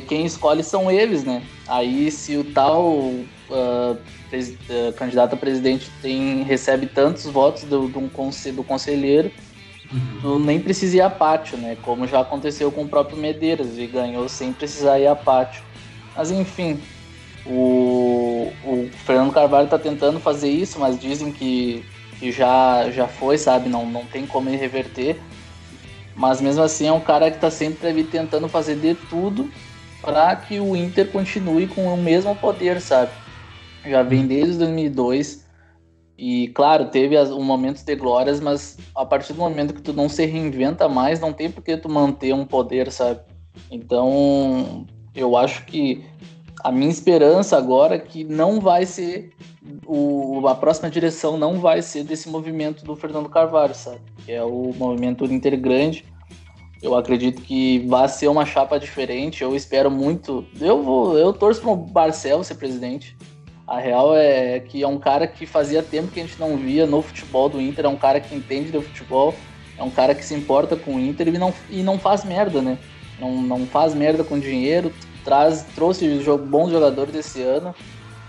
B: quem escolhe são eles, né? Aí se o tal uh, uh, candidato a presidente tem, recebe tantos votos do, do, do conselheiro, uhum. nem precisa ir a pátio, né? Como já aconteceu com o próprio Medeiros, e ganhou sem precisar ir a pátio. Mas enfim, o, o Fernando Carvalho está tentando fazer isso, mas dizem que, que já, já foi, sabe? Não, não tem como ele reverter. Mas mesmo assim é um cara que está sempre ali tentando fazer de tudo para que o Inter continue com o mesmo poder, sabe? Já vem desde 2002 e, claro, teve um momento de glórias, mas a partir do momento que tu não se reinventa mais, não tem por que tu manter um poder, sabe? Então, eu acho que a minha esperança agora é que não vai ser o, a próxima direção não vai ser desse movimento do Fernando Carvalho, sabe? Que é o movimento Inter Grande eu acredito que vai ser uma chapa diferente. Eu espero muito. Eu vou, eu torço para o Barcel ser presidente. A real é que é um cara que fazia tempo que a gente não via no futebol do Inter. É um cara que entende do futebol. É um cara que se importa com o Inter e não, e não faz merda, né? Não, não faz merda com dinheiro. Traz, trouxe bons jogadores esse ano.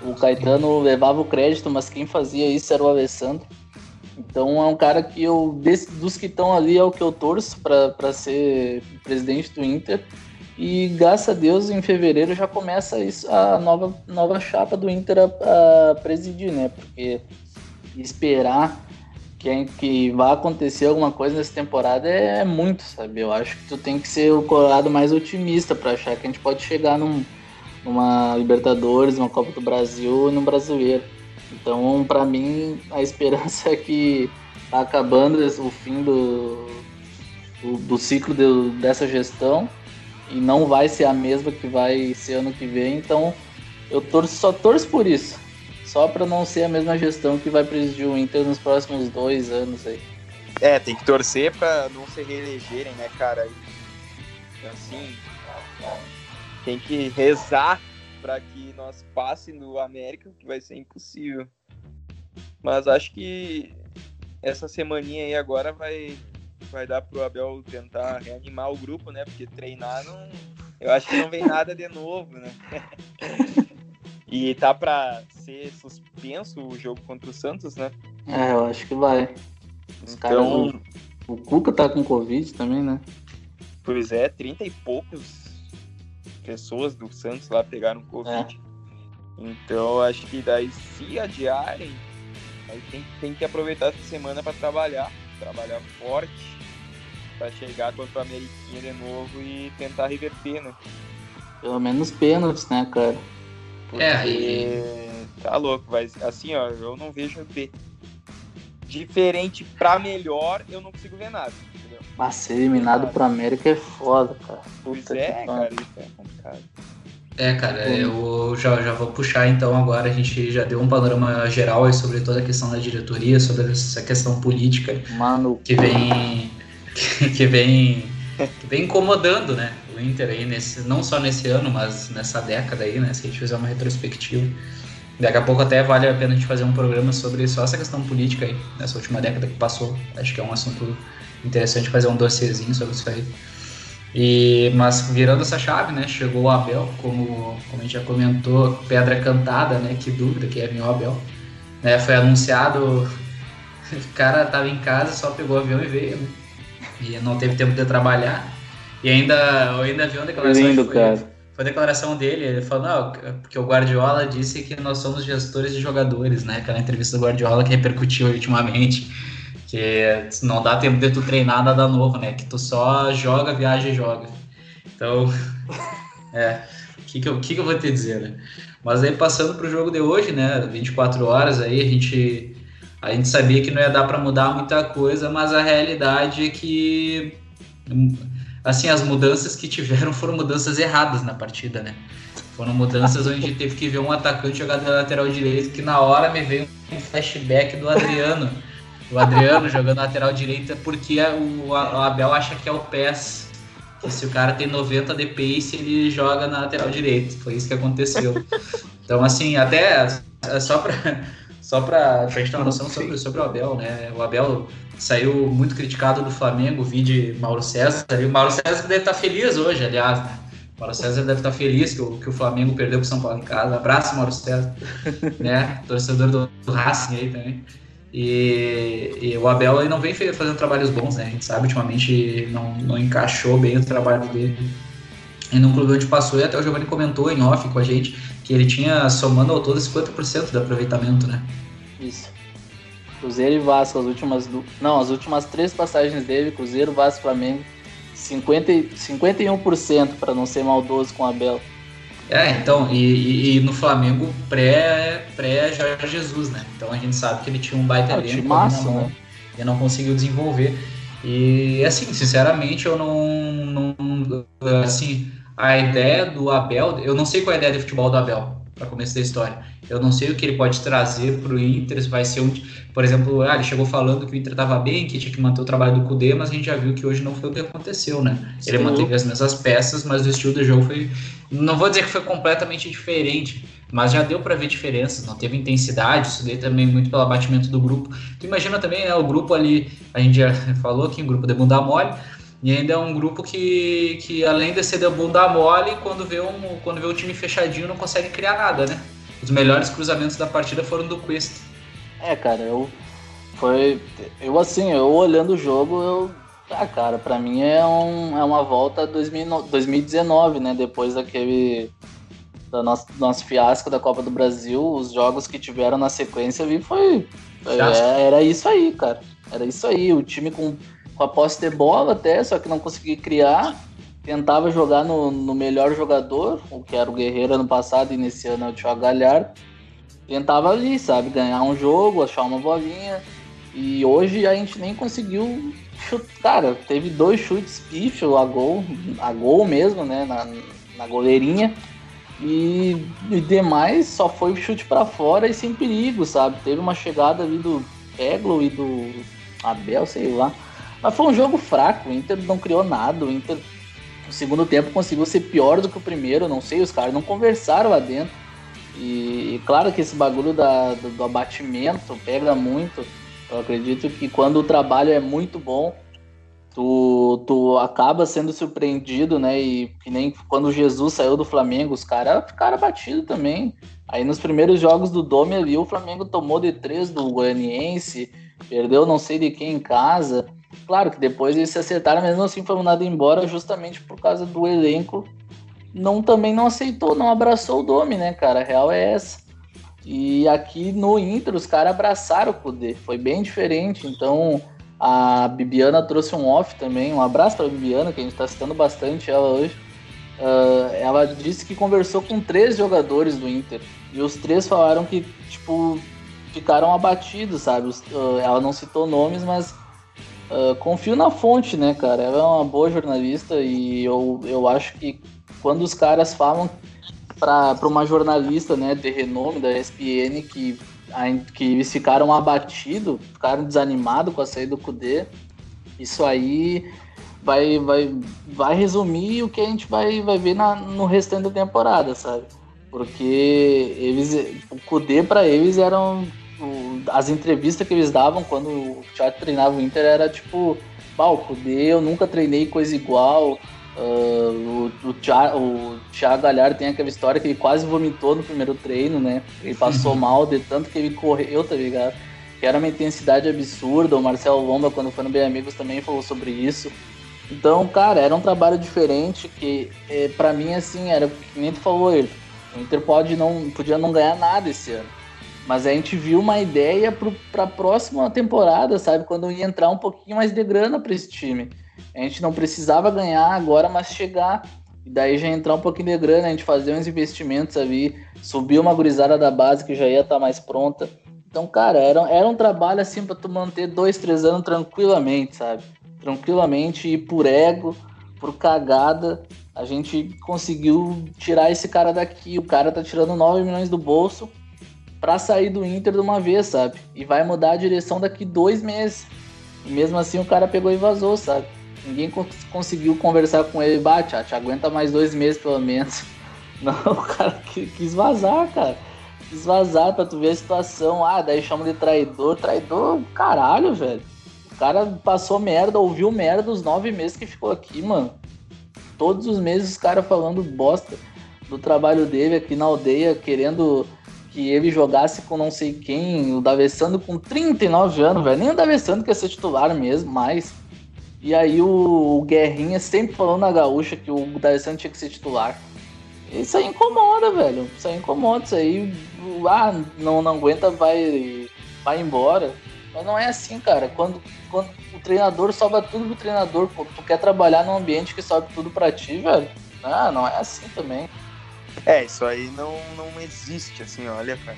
B: O Caetano levava o crédito, mas quem fazia isso era o Alessandro. Então é um cara que eu, desse, dos que estão ali, é o que eu torço para ser presidente do Inter. E graças a Deus, em fevereiro já começa isso, a nova, nova chapa do Inter a, a presidir, né? Porque esperar que, que vai acontecer alguma coisa nessa temporada é, é, muito, sabe? Eu acho que tu tem que ser o Colorado mais otimista para achar que a gente pode chegar num, numa Libertadores, uma Copa do Brasil e num Brasileiro. Então, para mim, a esperança é que tá acabando o fim do, do, do ciclo de, dessa gestão e não vai ser a mesma que vai ser ano que vem. Então, eu torço, só torço por isso. Só para não ser a mesma gestão que vai presidir o Inter nos próximos dois anos aí.
C: É, tem que torcer para não se reelegerem, né, cara? E, assim, tem que rezar para que nós passe no América, que vai ser impossível. Mas acho que essa semaninha aí agora vai vai dar pro Abel tentar reanimar o grupo, né? Porque treinar não, eu acho que não vem nada de novo, né? e tá para ser suspenso o jogo contra o Santos, né?
B: É, eu acho que vai. Os então, caras, o Cuca tá com Covid também, né?
C: Pois é, 30 e poucos pessoas do Santos lá pegaram Covid. É. Então acho que daí se adiarem, aí tem, tem que aproveitar essa semana para trabalhar, trabalhar forte para chegar contra o Ameriquinha de novo e tentar reverter, né?
B: Pelo menos pênaltis, né, cara?
C: Porque é, aí. Tá louco, mas assim, ó, eu não vejo de... diferente para melhor, eu não consigo ver nada.
B: Mas ser eliminado pro América é foda, cara.
C: Pois é, cara, isso é complicado.
A: É, cara, eu já, já vou puxar então agora. A gente já deu um panorama geral sobre toda a questão da diretoria, sobre essa questão política
B: Mano.
A: que vem que vem que vem incomodando, né? Inter aí nesse, não só nesse ano, mas nessa década aí, né? Se a gente fizer uma retrospectiva. Daqui a pouco até vale a pena a gente fazer um programa sobre só essa questão política aí, nessa última década que passou. Acho que é um assunto interessante fazer um dossiêzinho sobre isso aí. E, mas virando essa chave, né? Chegou o Abel, como, como a gente já comentou, pedra cantada, né? Que dúvida que ia vir o Abel. Né, foi anunciado, o cara tava em casa, só pegou o avião e veio, né? E não teve tempo de trabalhar. E ainda, eu ainda vi uma declaração.
B: Lindo, foi, cara.
A: Foi a declaração dele, ele falou, não, porque o Guardiola disse que nós somos gestores de jogadores, né? Aquela entrevista do Guardiola que repercutiu ultimamente que não dá tempo de tu treinar nada novo, né? Que tu só joga, viaja e joga. Então, é, o que, que, eu, que, que eu vou te dizer, né? Mas aí passando para o jogo de hoje, né? 24 horas aí, a gente, a gente sabia que não ia dar para mudar muita coisa, mas a realidade é que assim, as mudanças que tiveram foram mudanças erradas na partida, né? Foram mudanças onde teve que ver um atacante jogar na lateral direito, que na hora me veio um flashback do Adriano. o Adriano jogando lateral direita, porque o, Abel acha que é o PES. Que se o cara tem 90 de pace, ele joga na lateral direita. Foi isso que aconteceu. Então, assim, até é só pra, só pra gente ter uma noção sobre, sobre o Abel, né? O Abel saiu muito criticado do Flamengo, vi de Mauro César. E o Mauro César deve estar feliz hoje, aliás, né? Mauro César deve estar feliz que o, que o Flamengo perdeu para o São Paulo em casa. Abraço, Mauro César, né? Torcedor do, do Racing aí também. E, e, o Abel aí não vem fazendo trabalhos bons, né? A gente sabe, ultimamente não, não encaixou bem o trabalho dele. E no clube onde passou, e até o Giovanni comentou em off com a gente, que ele tinha somando ao todo 50% de aproveitamento, né?
B: Isso. Cruzeiro e Vasco, as últimas. Não, as últimas três passagens dele, Cruzeiro, Vasco Flamengo, 50, 51%, para não ser maldoso com o Abel.
A: É, então, e, e, e no Flamengo pré, pré Jorge Jesus, né? Então a gente sabe que ele tinha um baita
B: ah,
A: elenco
B: massa, né?
A: e não conseguiu desenvolver. E assim, sinceramente, eu não, não. Assim, a ideia do Abel, eu não sei qual é a ideia de futebol do Abel para começo da história. Eu não sei o que ele pode trazer para o Inter, se vai ser um, por exemplo, ah, ele chegou falando que o Inter estava bem, que tinha que manter o trabalho do Cudê, mas a gente já viu que hoje não foi o que aconteceu, né? Ele Sim. manteve as mesmas peças, mas o estilo do jogo foi, não vou dizer que foi completamente diferente, mas já deu para ver diferenças, não teve intensidade, isso daí também muito pelo abatimento do grupo. Tu imagina também, né, o grupo ali, a gente já falou aqui, um grupo de bunda mole, e ainda é um grupo que, que além de ser de bunda mole, quando vê, um, quando vê o time fechadinho não consegue criar nada, né? Os melhores cruzamentos da partida foram do Quest.
B: É, cara, eu foi eu assim, eu olhando o jogo, eu ah, cara, para mim é, um, é uma volta a 2019, né? Depois daquele da nosso, nosso fiasco da Copa do Brasil, os jogos que tiveram na sequência vi foi é, era isso aí, cara. Era isso aí, o time com com a posse de bola até, só que não conseguia criar. Tentava jogar no, no melhor jogador, o que era o Guerreiro ano passado e nesse ano é o Thiago Galhardo. Tentava ali, sabe, ganhar um jogo, achar uma bolinha. E hoje a gente nem conseguiu chutar. Cara, teve dois chutes pífio a gol, a gol mesmo, né, na, na goleirinha. E, e demais só foi o chute para fora e sem perigo, sabe? Teve uma chegada ali do Peglo e do Abel, sei lá. Mas foi um jogo fraco, o Inter não criou nada, o Inter no segundo tempo conseguiu ser pior do que o primeiro, não sei, os caras não conversaram lá dentro. E, e claro que esse bagulho da, do, do, abatimento pega muito. Eu acredito que quando o trabalho é muito bom, tu, tu acaba sendo surpreendido, né? E que nem quando Jesus saiu do Flamengo, os caras ficaram abatidos também. Aí nos primeiros jogos do Dome ali, o Flamengo tomou de três do Goianiense, perdeu não sei de quem em casa. Claro que depois eles se acertaram, mesmo assim foi mandado embora justamente por causa do elenco. Não também não aceitou, não abraçou o Domi, né, cara? A real é essa. E aqui no Inter os caras abraçaram o Kudê, foi bem diferente. Então a Bibiana trouxe um off também. Um abraço para a Bibiana, que a gente está citando bastante ela hoje. Uh, ela disse que conversou com três jogadores do Inter e os três falaram que tipo ficaram abatidos, sabe? Uh, ela não citou nomes, mas Uh, confio na fonte, né, cara? Ela é uma boa jornalista e eu, eu acho que quando os caras falam para uma jornalista né, de renome da ESPN que, que eles ficaram abatidos, ficaram desanimados com a saída do Kudê, isso aí vai, vai, vai resumir o que a gente vai, vai ver na, no restante da temporada, sabe? Porque eles, o Kudê para eles era um as entrevistas que eles davam quando o Thiago treinava o Inter era tipo, palco de eu nunca treinei coisa igual. Uh, o, o, Thiago, o Thiago Galhardo tem aquela história que ele quase vomitou no primeiro treino, né? Ele passou mal de tanto que ele correu, tá ligado? Que era uma intensidade absurda. O Marcelo Lomba, quando foi no Bem Amigos, também falou sobre isso. Então, cara, era um trabalho diferente que, é, para mim, assim, era que nem tu falou, ele. O Inter pode não, podia não ganhar nada esse ano. Mas a gente viu uma ideia para a próxima temporada, sabe? Quando ia entrar um pouquinho mais de grana para esse time. A gente não precisava ganhar agora, mas chegar. E daí já entrar um pouquinho de grana, a gente fazer uns investimentos ali, subir uma gurizada da base que já ia estar tá mais pronta. Então, cara, era, era um trabalho assim para tu manter dois, três anos tranquilamente, sabe? Tranquilamente e por ego, por cagada, a gente conseguiu tirar esse cara daqui. O cara tá tirando 9 milhões do bolso para sair do Inter de uma vez, sabe? E vai mudar a direção daqui dois meses. E mesmo assim o cara pegou e vazou, sabe? Ninguém cons conseguiu conversar com ele, bate, te aguenta mais dois meses pelo menos. Não, o cara quis vazar, cara. Quis vazar pra tu ver a situação. Ah, daí chama de traidor. Traidor, caralho, velho. O cara passou merda, ouviu merda os nove meses que ficou aqui, mano. Todos os meses os caras falando bosta do trabalho dele aqui na aldeia, querendo que ele jogasse com não sei quem, o Davessando com 39 anos, velho. Nem o Davessando quer ser titular mesmo, mais. E aí o, o Guerrinha sempre falando na gaúcha que o D'Alessandro tinha que ser titular. Isso aí incomoda, velho. Isso aí incomoda. Isso aí, ah, não, não aguenta, vai, vai embora. Mas não é assim, cara. Quando, quando o treinador sobra tudo pro treinador, pô, tu quer trabalhar num ambiente que sobe tudo pra ti, velho. Ah, não é assim também.
C: É, isso aí não, não existe, assim, olha, cara.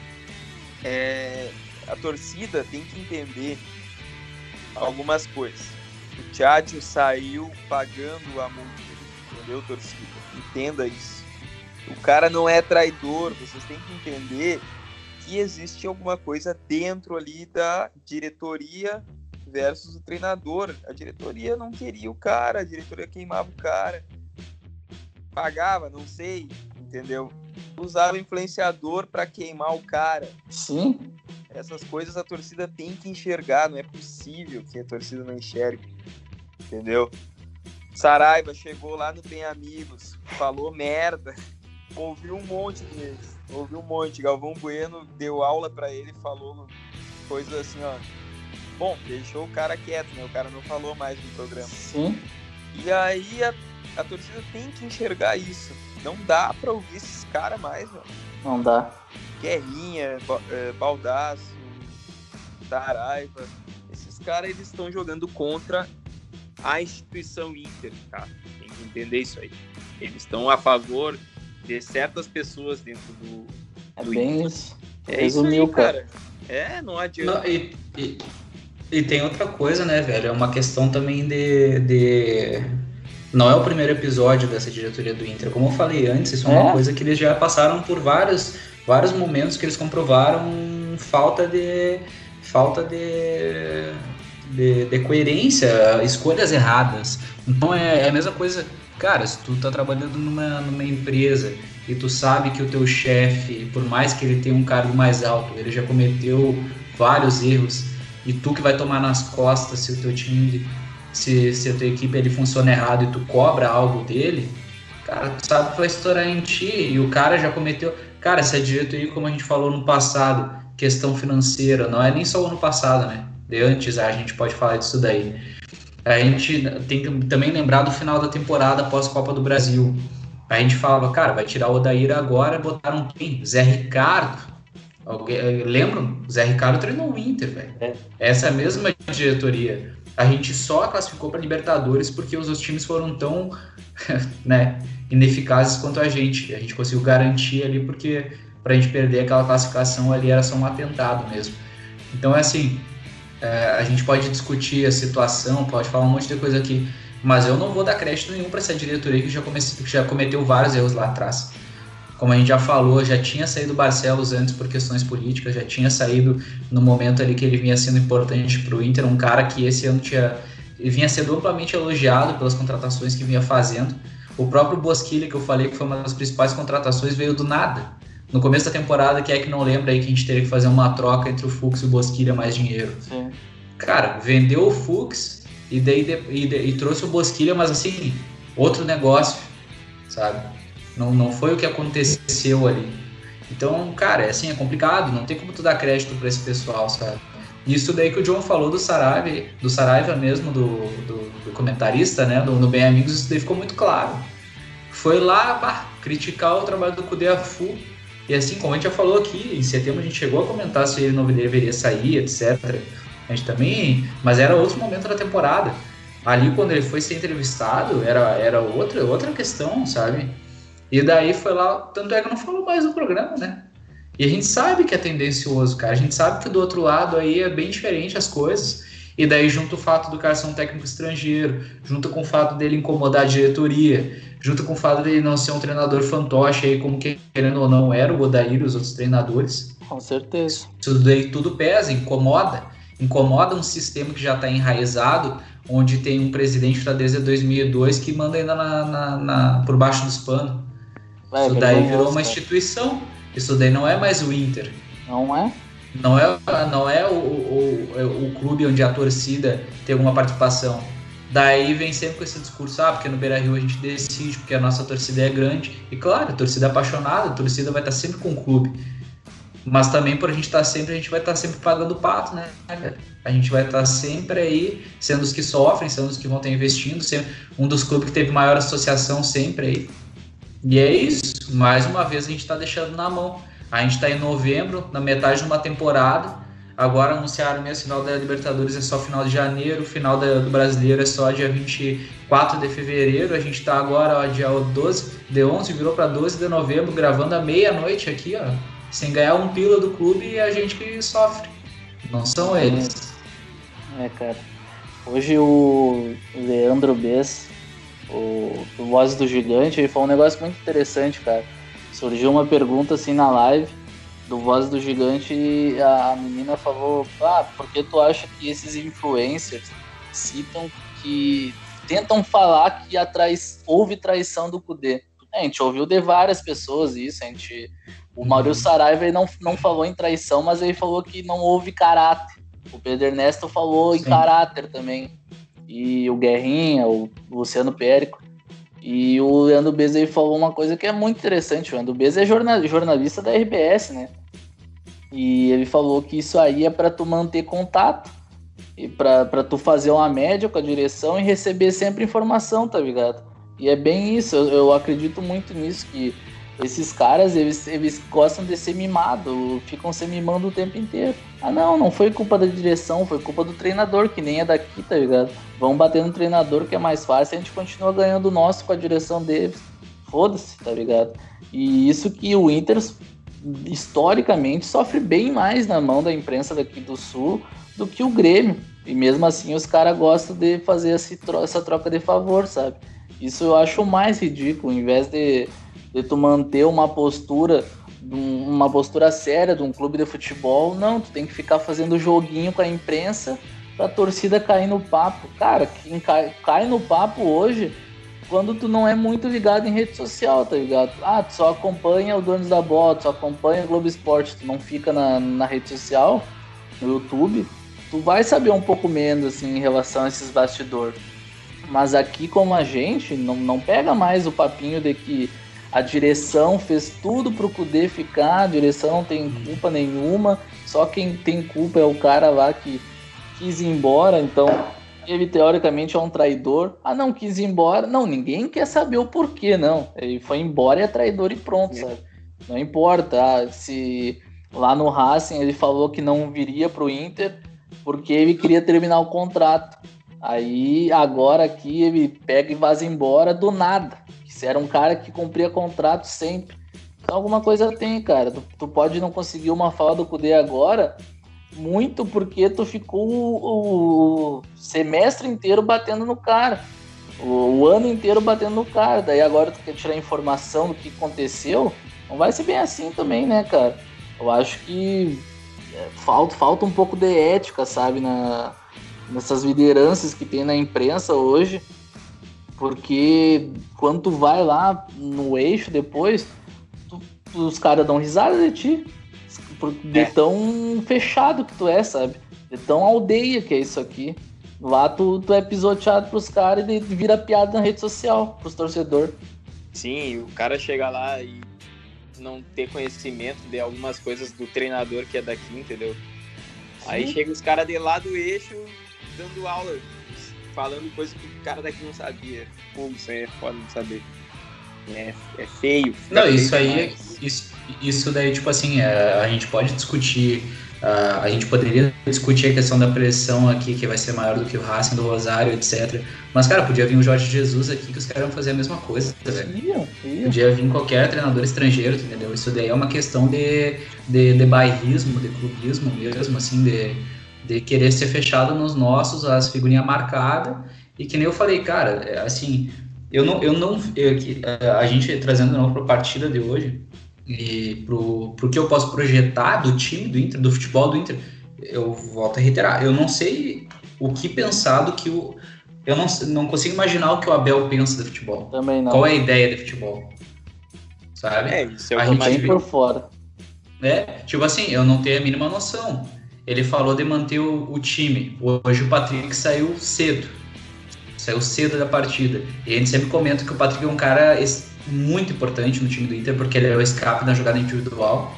C: É, a torcida tem que entender algumas coisas. O Tchatcho saiu pagando a multa, entendeu, torcida? Entenda isso. O cara não é traidor, vocês têm que entender que existe alguma coisa dentro ali da diretoria versus o treinador. A diretoria não queria o cara, a diretoria queimava o cara. Pagava, não sei, entendeu? Usava influenciador para queimar o cara.
B: Sim.
C: Essas coisas a torcida tem que enxergar, não é possível que a torcida não enxergue. Entendeu? Saraiva chegou lá no Bem Amigos, falou merda, ouviu um monte deles, ouviu um monte. Galvão Bueno deu aula para ele, falou coisas assim, ó. Bom, deixou o cara quieto, né? O cara não falou mais no programa.
B: Sim.
C: E aí a, a torcida tem que enxergar isso. Não dá pra ouvir esses caras mais, velho.
B: Não dá.
C: Guerrinha, é, Baldaço, Saraiva. Esses caras eles estão jogando contra a instituição Inter, cara. Tem que entender isso aí. Eles estão a favor de certas pessoas dentro do.
B: É
C: do
B: bem
C: Inter.
B: isso.
C: É
B: Resumiu,
C: isso aí, cara. É, não adianta.
A: Não, e, e, e tem outra coisa, né, velho? É uma questão também de, de. Não é o primeiro episódio dessa diretoria do Inter. Como eu falei antes, isso é,
B: É?
A: uma coisa que eles já passaram por vários, vários momentos que eles comprovaram falta de. falta de. de, de coerência, escolhas erradas. Então é, é a mesma coisa. Cara, se tu tá trabalhando numa, numa empresa e tu sabe que o teu chefe, por mais que ele tenha um cargo mais alto, ele já cometeu vários erros e tu que vai tomar nas costas se o teu time, se, se a tua equipe ele funciona errado e tu cobra algo dele, cara, tu sabe que vai estourar em ti e o cara já cometeu. Cara, essa diretoria, como a gente falou no passado, questão financeira, não é nem só o ano passado, né? De antes a gente pode falar disso daí. A gente tem que também lembrar do final da temporada após Copa do Brasil. A gente falava, cara, vai tirar o Odair agora, botaram quem? Zé Ricardo. Alguém, eh, lembram? Zé Ricardo treinou o Inter, velho.
B: É.
A: Essa mesma diretoria. A gente só classificou para Libertadores porque os outros times foram tão né, ineficazes quanto a gente. A gente conseguiu garantir ali porque para a gente perder aquela classificação ali era só um atentado mesmo. Então é assim, é, a gente pode discutir a situação, pode falar um monte de coisa aqui, mas eu não vou dar crédito nenhum para essa diretoria que já, comece, que já cometeu vários erros lá atrás. Como a gente já falou, já tinha saído Barcelos antes por questões políticas, já tinha saído no momento ali que ele vinha sendo importante para o Inter, um cara que esse ano tinha, vinha sendo amplamente elogiado pelas contratações que vinha fazendo. O próprio Bosquilha, que eu falei que foi uma das principais contratações, veio do nada. No começo da temporada, quem é que não lembra aí que a gente teria que fazer uma troca entre o Fux e o Bosquilha mais dinheiro?
B: Sim.
A: Cara, vendeu o Fux e, daí, e, de- e trouxe o Bosquilha, mas assim, outro negócio, sabe? Não, não foi o que aconteceu ali. Então, cara, é assim, é complicado, não tem como tu dar crédito pra esse pessoal, sabe? Isso daí que o John falou do Saraiva, do Saraiva mesmo, do, do, do comentarista, né, do, no Bem Amigos, isso daí ficou muito claro. Foi lá, pá, criticar o trabalho do Kudê a full, e assim, como a gente já falou aqui, em setembro a gente chegou a comentar se ele não deveria sair, etc. A gente também. Mas era outro momento da temporada. Ali, quando ele foi ser entrevistado, era, era outra, outra questão, sabe? E daí foi lá. Tanto é que não falou mais no programa, né? E a gente sabe que é tendencioso, cara. A gente sabe que do outro lado aí é bem diferente as coisas. E daí junto o fato do cara ser um técnico estrangeiro, junto com o fato dele incomodar a diretoria, junto com o fato de não ser um treinador fantoche aí, como querendo ou não era o Odair e os outros treinadores.
B: Com certeza.
A: Isso daí tudo pesa, incomoda. Incomoda um sistema que já está enraizado, onde tem um presidente está desde 2002 que manda ainda na, na, na por baixo dos panos. É, isso daí virou uma instituição. Isso daí não é mais o Inter.
B: Não é?
A: Não é, não é o, o, o, clube onde a torcida tem alguma participação. Daí vem sempre com esse discurso, ah, porque no Beira Rio a gente decide, porque a nossa torcida é grande. E claro, a torcida é apaixonada, a torcida vai estar sempre com o clube. Mas também por a gente estar sempre, a gente vai estar sempre pagando pato, né? A gente vai estar sempre aí, sendo os que sofrem, sendo os que vão estar investindo, sendo um dos clubes que teve maior associação sempre aí. E é isso. Mais uma vez a gente está deixando na mão. A gente está em novembro, na metade de uma temporada. Agora anunciaram mesmo, final da Libertadores é só final de janeiro, final da, do Brasileiro é só dia 24 de fevereiro. A gente está agora, ó, dia 12 de 11, virou para 12 de novembro, gravando à meia-noite aqui, ó, sem ganhar um pila do clube e a gente que sofre. Não são eles.
B: É, cara. Hoje o Leandro Bess, o, o Voz do Gigante, ele falou um negócio muito interessante, cara surgiu uma pergunta assim na live do Voz do Gigante e a menina falou: Ah, por que tu acha que esses influencers citam que tentam falar que trai... houve traição do Kudê? É, a gente ouviu de várias pessoas isso, a gente. O Maurício uhum. Saraiva não, não falou em traição, mas ele falou que não houve caráter. O Pedro Ernesto falou Sim. em caráter também. E o Guerrinha, o Luciano Périco. E o Leandro Beza falou uma coisa que é muito interessante. O Leandro Beza é jornalista da RBS, né? E ele falou que isso aí é para tu manter contato e para tu fazer uma média com a direção e receber sempre informação, tá ligado? E é bem isso, eu, eu acredito muito nisso, que esses caras, eles, eles gostam de ser mimado, ficam se mimando o tempo inteiro. Ah, não, não foi culpa da direção, foi culpa do treinador, que nem é daqui, tá ligado? Vamos bater no treinador que é mais fácil, a gente continua ganhando o nosso com a direção deles. Foda-se, tá ligado? E isso que o Inter, historicamente, sofre bem mais na mão da imprensa daqui do Sul do que o Grêmio. E mesmo assim os caras gostam de fazer essa troca de favor, sabe? Isso eu acho mais ridículo, em vez de de tu manter uma postura, uma postura séria de um clube de futebol, não, tu tem que ficar fazendo joguinho com a imprensa pra torcida cair no papo. Cara, quem cai, cai no papo hoje quando tu não é muito ligado em rede social, tá ligado? Ah, tu só acompanha o Donos da Bola, tu só acompanha o Globo Esporte, tu não fica na, na rede social, no YouTube, tu vai saber um pouco menos, assim, em relação a esses bastidores. Mas aqui, como a gente, não, não pega mais o papinho de que a direção fez tudo pro Kudê ficar, a direção não tem culpa nenhuma, só quem tem culpa é o cara lá que quis ir embora, então ele teoricamente é um traidor. Ah, não, quis ir embora. Não, ninguém quer saber o porquê, não. Ele foi embora e é traidor e pronto, sabe? Não importa ah, se lá no Racing ele falou que não viria pro Inter porque ele queria terminar o contrato. Aí agora aqui ele pega e vaza embora do nada. Era um cara que cumpria contrato sempre. Então alguma coisa tem, cara. Tu, tu pode não conseguir uma fala do Kudê agora, muito porque tu ficou o, o semestre inteiro batendo no cara. O, o, ano inteiro batendo no cara. Daí agora tu quer tirar informação do que aconteceu. Não vai ser bem assim também, né, cara? Eu acho que é, falta, falta um pouco de ética, sabe, na, nessas lideranças que tem na imprensa hoje. Porque quando tu vai lá no eixo depois, tu, os caras dão risada de ti. De é. tão fechado que tu é, sabe? De tão aldeia que é isso aqui. Lá tu, tu é pisoteado pros caras e vira piada na rede social, pros torcedores.
C: Sim, o cara chega lá e não ter conhecimento de algumas coisas do treinador que é daqui, entendeu? Sim. Aí chega os caras de lá do eixo dando aula falando coisas que o cara daqui não sabia. Pô, isso aí é foda de saber. É, é feio.
A: Não, isso aí, isso, isso daí, tipo assim, é, a gente pode discutir, uh, a gente poderia discutir a questão da pressão aqui, que vai ser maior do que o Racing do Rosário, etc. Mas, cara, podia vir o Jorge Jesus aqui, que os caras vão fazer a mesma coisa, velho. Podia vir qualquer treinador estrangeiro, entendeu? Isso daí é uma questão de, de, de bairrismo, de clubismo mesmo, assim, de de querer ser fechado nos nossos, as figurinhas marcadas. E que nem eu falei, cara, é, assim, eu não, eu não, eu, a gente trazendo não para a partida de hoje e pro, pro que eu posso projetar do time do Inter, do futebol do Inter, eu volto a reiterar, eu não sei o que pensar do que o, eu não, não consigo imaginar o que o Abel pensa de futebol.
B: Também não.
A: Qual é a ideia de futebol? Sabe?
C: É, isso é
B: a
C: o que
B: gente vem por fora.
A: É, tipo assim, eu não tenho a mínima noção. Ele falou de manter o, o time. Hoje o Patrick saiu cedo. Saiu cedo da partida. E a gente sempre comenta que o Patrick é um cara muito importante no time do Inter, porque ele é o escape na jogada individual.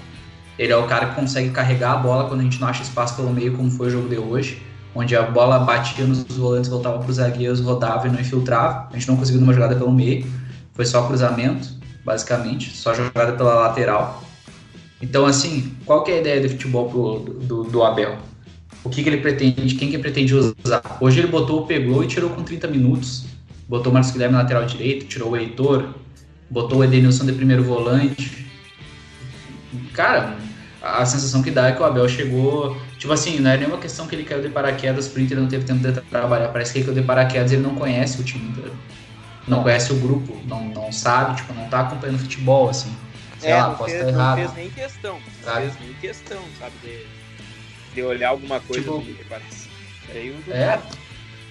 A: Ele é o cara que consegue carregar a bola quando a gente não acha espaço pelo meio, como foi o jogo de hoje, onde a bola batia nos volantes, voltava para os zagueiros, rodava e não infiltrava. A gente não conseguiu uma jogada pelo meio, foi só cruzamento, basicamente, só jogada pela lateral. Então, assim, qual que é a ideia de futebol pro, do, do Abel? O que, que ele pretende, quem que ele pretende usar? Hoje ele botou o Pegou e tirou com 30 minutos. Botou o Marcos Guilherme na lateral direito, tirou o Heitor, botou o Edenilson de primeiro volante. Cara, a sensação que dá é que o Abel chegou. Tipo assim, não é nenhuma questão que ele caiu de paraquedas pro Inter não teve tempo de trabalhar. Parece que ele caiu de paraquedas ele não conhece o time inteiro. Não conhece o grupo, não, não sabe, tipo, não tá acompanhando futebol, assim. Sei
C: é,
A: lá,
C: não
A: posso
C: fez,
A: estar
C: não
A: errado.
C: fez nem questão. Não
A: Sabe?
C: fez nem questão, sabe? De, de olhar alguma coisa
A: Tipo,
C: parece. Aí o-
A: É,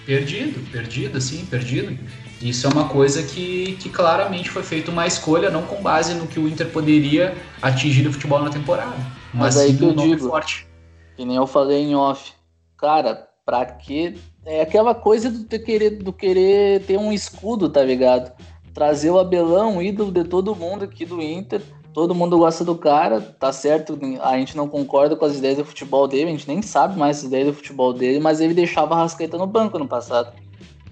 A: perdido, perdido, assim, perdido. Isso é uma coisa que, que claramente foi feita uma escolha, não com base no que o Inter poderia atingir no futebol na temporada. Mas,
B: Mas aí
A: sim
B: que eu
A: um
B: digo.
A: forte.
B: Que nem eu falei em off. Cara, pra que. É aquela coisa do ter querer, do querer ter um escudo, tá ligado? Trazer o Abelão, ídolo de todo mundo aqui do Inter. Todo mundo gosta do cara, tá certo? A gente não concorda com as ideias do futebol dele, a gente nem sabe mais as ideias do futebol dele, mas ele deixava a Rascaeta no banco no passado.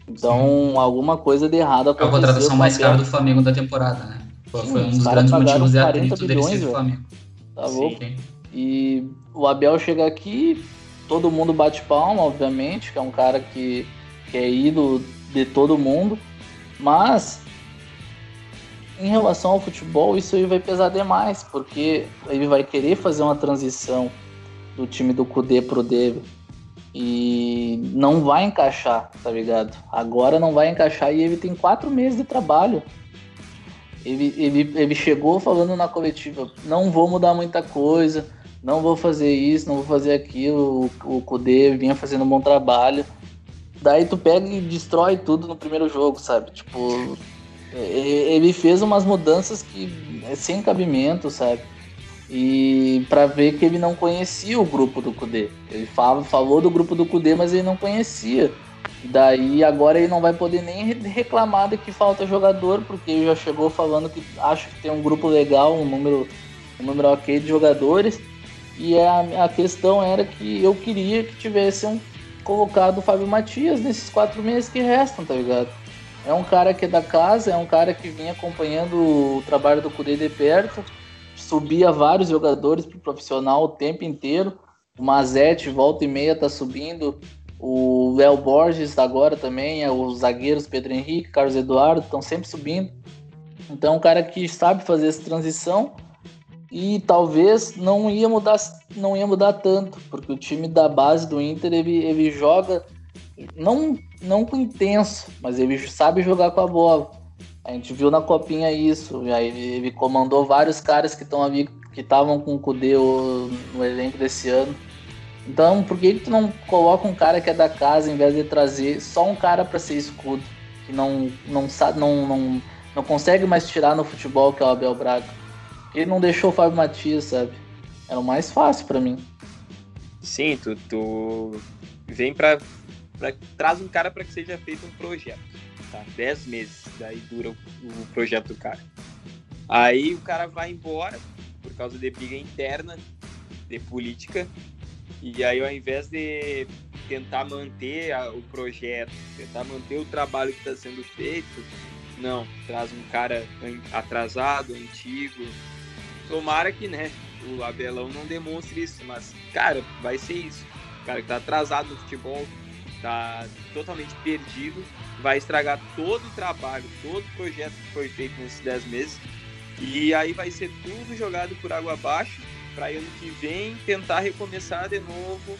B: Então, alguma coisa de errado
A: É a
B: aconteceu.
A: contratação mais cara do Flamengo da temporada, né? Foi,
B: Sim,
A: foi um
B: os
A: dos grandes motivos de
B: 40
A: atrito dele ser do. Flamengo.
B: Tá louco?
A: Sim.
B: E o Abel chega aqui, todo mundo bate palma, obviamente, que é um cara que, que é ídolo de todo mundo, mas em relação ao futebol, isso aí vai pesar demais, porque ele vai querer fazer uma transição do time do Kudê pro dele. E não vai encaixar, tá ligado? Agora não vai encaixar e ele tem quatro meses de trabalho. Ele, ele, ele chegou falando na coletiva: não vou mudar muita coisa, não vou fazer isso, não vou fazer aquilo. O, o Kudê vinha fazendo um bom trabalho. Daí tu pega e destrói tudo no primeiro jogo, sabe? Tipo, ele fez umas mudanças que é sem cabimento, sabe? E pra ver que ele não conhecia o grupo do Kudê. Ele fala, falou do grupo do Kudê, mas ele não conhecia. Daí agora ele não vai poder nem re- reclamar de que falta jogador, porque ele já chegou falando que acha que tem um grupo legal, um número, um número ok de jogadores. E a, a questão era que eu queria que tivessem colocado o Fábio Matias nesses quatro meses que restam, tá ligado? É um cara que é da casa, é um cara que vinha acompanhando o trabalho do Cudê de perto, subia vários jogadores pro profissional o tempo inteiro. O Mazete, volta e meia, tá subindo. O Léo Borges agora também, é, os zagueiros Pedro Henrique, Carlos Eduardo, estão sempre subindo. Então, é um cara que sabe fazer essa transição e talvez não ia mudar, não ia mudar tanto, porque o time da base do Inter ele, ele joga não não com intenso, mas ele sabe jogar com a bola. A gente viu na copinha isso, aí ele, comandou vários caras que estão ali que estavam com o Cudê o- no elenco desse ano. Então, por que, tu não coloca um cara que é da casa em vez de trazer só um cara para ser escudo, que não não sabe não, não não consegue mais tirar no futebol que é o Abel Braga? Ele não deixou o Fábio Matias, sabe? Era o mais fácil para mim.
C: Sim, tu, tu vem pra, pra- Traz um cara pra que seja feito um projeto. Tá? Dez meses, daí dura o, o projeto do cara. Aí o cara vai embora por causa de briga interna, de política. E aí, ao invés de tentar manter a- o projeto, tentar manter o trabalho que está sendo feito, não, traz um cara atrasado, antigo. Tomara que, né, o Abelão não demonstre isso, mas, cara, vai ser isso. O cara que tá atrasado no futebol, tá totalmente perdido, vai estragar todo o trabalho, todo o projeto que foi feito nesses 10 meses. E aí vai ser tudo jogado por água abaixo para ano que vem tentar recomeçar de novo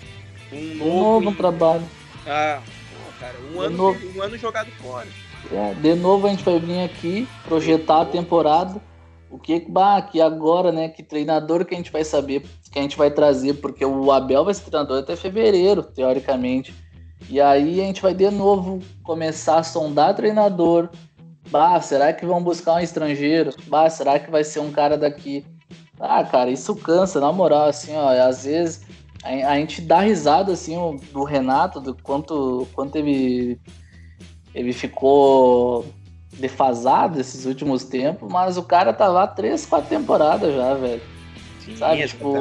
C: um novo,
B: novo trabalho.
C: ah, pô, cara, um
B: Um
C: ano,
B: novo.
C: um ano jogado fora.
B: É, de novo a gente vai vir aqui projetar a temporada. O que, bah, que agora, né? Que treinador que a gente vai saber, que a gente vai trazer, porque o Abel vai ser treinador até fevereiro, teoricamente. E aí a gente vai de novo começar a sondar treinador. Bah, será que vão buscar um estrangeiro? Bah, será que vai ser um cara daqui? Ah, cara, isso cansa, na moral, assim, ó. Às vezes a, a gente dá risada, assim, do Renato, do quanto, quanto ele, ele ficou defasado esses últimos tempos, mas o cara tá lá três, quatro temporadas já, velho. Sim, Sabe, tipo.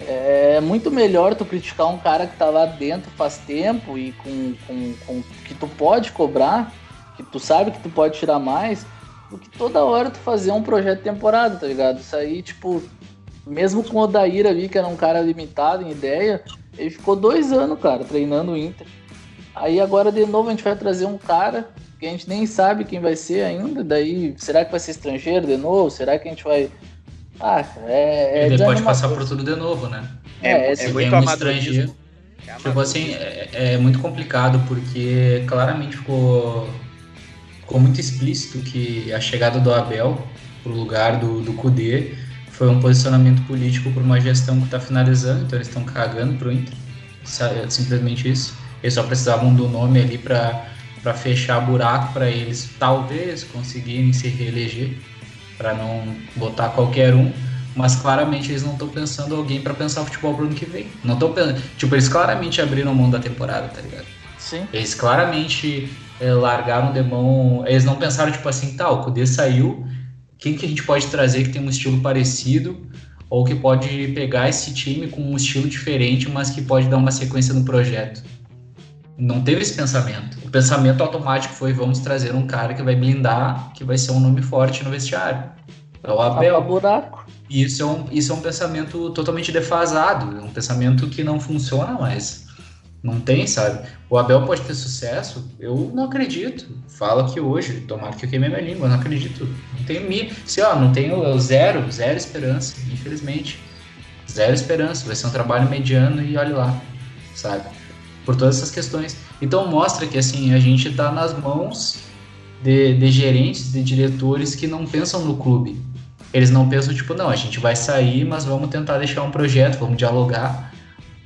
B: É muito melhor tu criticar um cara que tá lá dentro faz tempo e com, com, com que tu pode cobrar, que tu sabe que tu pode tirar mais, do que toda hora tu fazer um projeto de temporada, tá ligado? Isso aí, tipo, mesmo com o Odair ali, que era um cara limitado em ideia, ele ficou dois anos, cara, treinando o Inter. Aí agora de novo a gente vai trazer um cara que a gente nem sabe quem vai ser ainda. Daí, será que vai ser estrangeiro de novo? Será que a gente vai
A: ah, é. é Ele pode passar por tudo de novo, né?
C: É, é, é muito é um estrangeiro.
A: É tipo assim, é, é, muito complicado porque claramente ficou, ficou muito explícito que a chegada do Abel pro lugar do, do Kudê foi um posicionamento político por uma gestão que está finalizando, então eles estão cagando pro Inter. Simplesmente isso. Eles só precisavam do nome ali para fechar buraco para eles talvez conseguirem se reeleger para não botar qualquer um, mas claramente eles não estão pensando alguém para pensar o futebol pro ano que vem. Não estão pensando, tipo, eles claramente abriram mão da temporada, tá ligado?
B: Sim.
A: Eles claramente é, largaram de mão, eles não pensaram tipo assim, tá, o Kudê saiu, quem que a gente pode trazer que tem um estilo parecido? Ou que pode pegar esse time com um estilo diferente, mas que pode dar uma sequência no projeto não teve esse pensamento. O pensamento automático foi: vamos trazer um cara que vai blindar, que vai ser um nome forte no vestiário. É o Abel.
B: buraco.
A: E isso é, um, isso é um pensamento totalmente defasado, é um pensamento que não funciona mais. Não tem, sabe? O Abel pode ter sucesso? Eu não acredito. Fala que hoje, tomara que eu queime minha língua, não acredito. Não tenho mi, se ó, não tenho zero, zero esperança, infelizmente. Zero esperança. Vai ser um trabalho mediano e olhe lá, sabe? Por todas essas questões. Então mostra que assim a gente está nas mãos de, de, gerentes, de diretores que não pensam no clube. Eles não pensam tipo, não, a gente vai sair, mas vamos tentar deixar um projeto, vamos dialogar,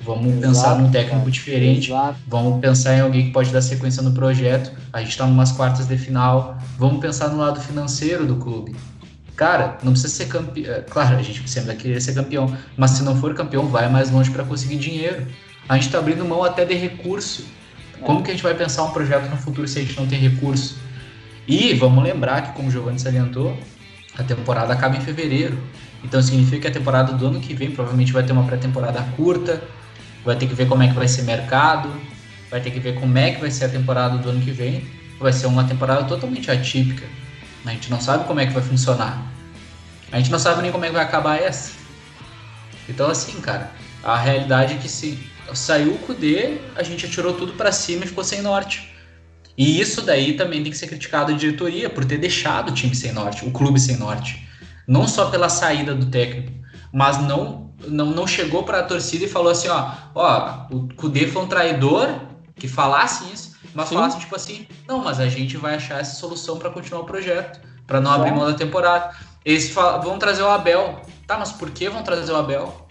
A: vamos Exato, pensar num técnico cara. diferente, Exato. vamos pensar em alguém que pode dar sequência no projeto. A gente está numas quartas de final, vamos pensar no lado financeiro do clube. Cara, não precisa ser campeão. É, claro, a gente sempre vai querer ser campeão, mas se não for campeão, vai mais longe para conseguir dinheiro a gente está abrindo mão até de recurso. Como que a gente vai pensar um projeto no futuro se a gente não tem recurso? E vamos lembrar que, como o Giovanni salientou, a temporada acaba em fevereiro. Então significa que a temporada do ano que vem provavelmente vai ter uma pré-temporada curta, vai ter que ver como é que vai ser mercado, vai ter que ver como é que vai ser a temporada do ano que vem. Vai ser uma temporada totalmente atípica. A gente não sabe como é que vai funcionar. A gente não sabe nem como é que vai acabar essa. Então assim, cara, a realidade é que se saiu o Kudê, a gente atirou tudo para cima e ficou sem norte. E isso daí também tem que ser criticado a diretoria por ter deixado o time sem norte, o clube sem norte. Não só pela saída do técnico, mas não não, não chegou para a torcida e falou assim, ó, ó, o Kudê foi um traidor que falasse isso, mas Sim. falasse tipo assim, não, mas a gente vai achar essa solução para continuar o projeto, para não abrir mão da temporada. Eles falam, vão trazer o Abel. Tá, mas por que vão trazer o Abel?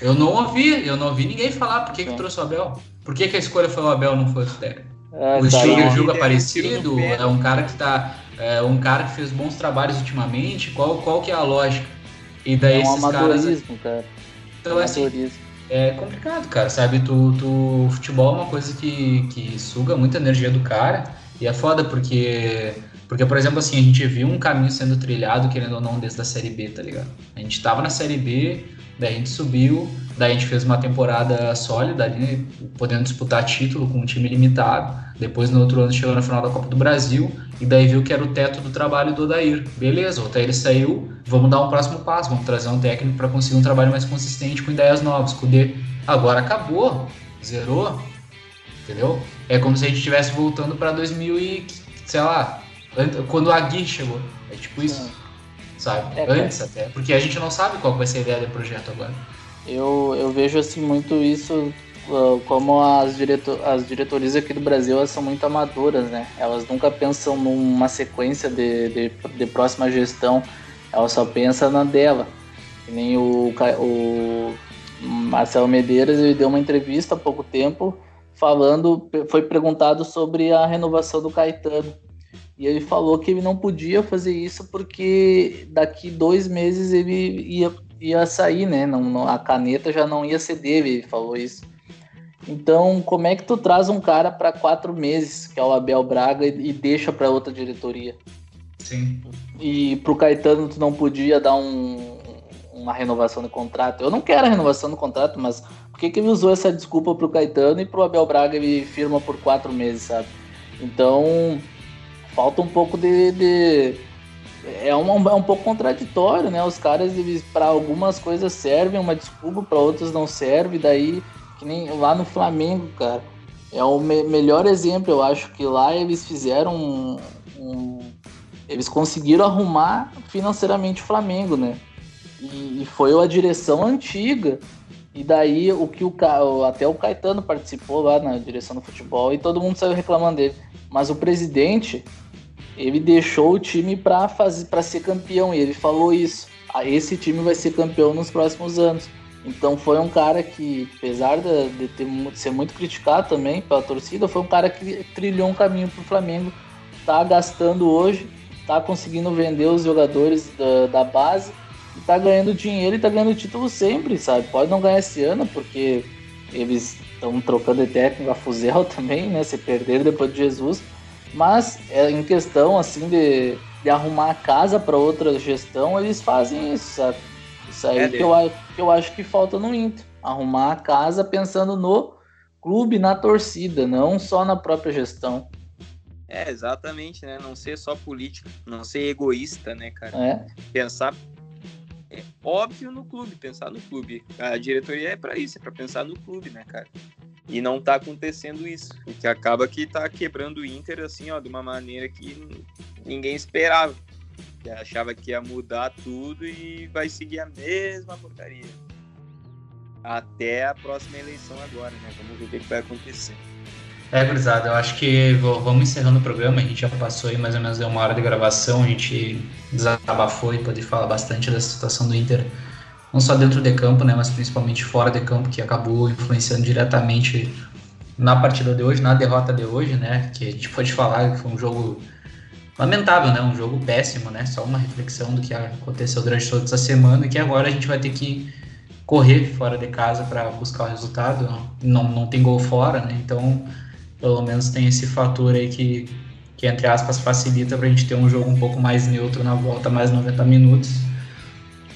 A: Eu não ouvi, eu não ouvi ninguém falar por que, que trouxe o Abel. Por que, que a escolha foi o Abel, não foi o técnico? É, o estilo de jogo é parecido, é um cara que tá. É um cara que fez bons trabalhos ultimamente. Qual, qual que é a lógica? E daí é um esses caras.
B: Cara.
A: Então, é assim, é complicado, cara, sabe? Tu, tu, futebol é uma coisa que, que suga muita energia do cara. E é foda porque. Porque, por exemplo, assim, a gente viu um caminho sendo trilhado, querendo ou não, desde a Série B, tá ligado? A gente tava na Série B, Daí a gente subiu, daí a gente fez uma temporada sólida ali, podendo disputar título com um time limitado. Depois no outro ano chegou na final da Copa do Brasil e daí viu que era o teto do trabalho do Odair. Beleza, o Odair saiu, vamos dar um próximo passo, vamos trazer um técnico para conseguir um trabalho mais consistente com ideias novas, D. Agora acabou, zerou, entendeu? É como se a gente estivesse voltando para 2000 e, sei lá, quando a Gui chegou. É tipo isso sabe? É, Antes até, porque a gente não sabe qual vai ser a ideia do projeto agora.
B: Eu, eu vejo assim muito isso uh, como as, diretor, as diretorias aqui do Brasil elas são muito amadoras, né? Elas nunca pensam numa sequência de, de, de próxima gestão, elas só pensam na dela. Que nem o, o Marcelo Medeiros ele deu uma entrevista há pouco tempo falando, foi perguntado sobre a renovação do Caetano. E ele falou que ele não podia fazer isso porque daqui dois meses ele ia, ia sair, né? Não, não, a caneta já não ia ser dele, ele falou isso. Então, como é que tu traz um cara para quatro meses, que é o Abel Braga, e, e deixa para outra diretoria?
A: Sim.
B: E pro Caetano tu não podia dar um, uma renovação de contrato. Eu não quero a renovação do contrato, mas por que, que ele usou essa desculpa pro Caetano e pro Abel Braga ele firma por quatro meses, sabe? Então, falta um pouco de. de... É, um, é um pouco contraditório, né? Os caras, para algumas coisas servem uma desculpa, para outras não serve. Daí, que nem lá no Flamengo, cara, é o me melhor exemplo. Eu acho que lá eles fizeram um, um, eles conseguiram arrumar financeiramente o Flamengo, né? E, e foi a direção antiga. E daí o que o até o Caetano participou lá na direção do futebol e todo mundo saiu reclamando dele. Mas o presidente ele deixou o time para fazer para ser campeão e ele falou isso. Ah, esse time vai ser campeão nos próximos anos. Então foi um cara que, apesar de, de, ter, de ser muito criticado também pela torcida, foi um cara que trilhou um caminho para o Flamengo. Tá gastando hoje, tá conseguindo vender os jogadores da, da base e tá ganhando dinheiro e tá ganhando título sempre, sabe? Pode não ganhar esse ano, porque eles estão trocando de técnico a fuzel também, né? Se perderam depois de Jesus. Mas é, em questão assim de, de arrumar a casa para outra gestão, eles fazem isso, sabe? Isso aí é que, eu, que eu acho que falta no Inter. Arrumar a casa pensando no clube, na torcida, não só na própria gestão.
C: É, exatamente, né? Não ser só político, não ser egoísta, né, cara?
B: É.
C: Pensar é óbvio no clube, pensar no clube. A diretoria é para isso, é para pensar no clube, né, cara? E não tá acontecendo isso. O que acaba que tá quebrando o Inter, assim, ó, de uma maneira que ninguém esperava. Achava que ia mudar tudo e vai seguir a mesma porcaria. Até a próxima eleição agora, né? Vamos ver o que, vai acontecer.
A: É, gurizada, eu acho que vamos encerrando o programa. A gente já passou aí mais ou menos uma hora de gravação. A gente desabafou e pôde falar bastante da situação do Inter não só dentro de campo, né, mas principalmente fora de campo, que acabou influenciando diretamente na partida de hoje, na derrota de hoje, né, que a gente pode falar que foi um jogo lamentável, né, um jogo péssimo, né, só uma reflexão do que aconteceu durante toda essa semana e que agora a gente vai ter que correr fora de casa para buscar o resultado, não, não tem gol fora, né, então pelo menos tem esse fator aí que, que entre aspas, facilita para a gente ter um jogo um pouco mais neutro na volta, mais 90 minutos,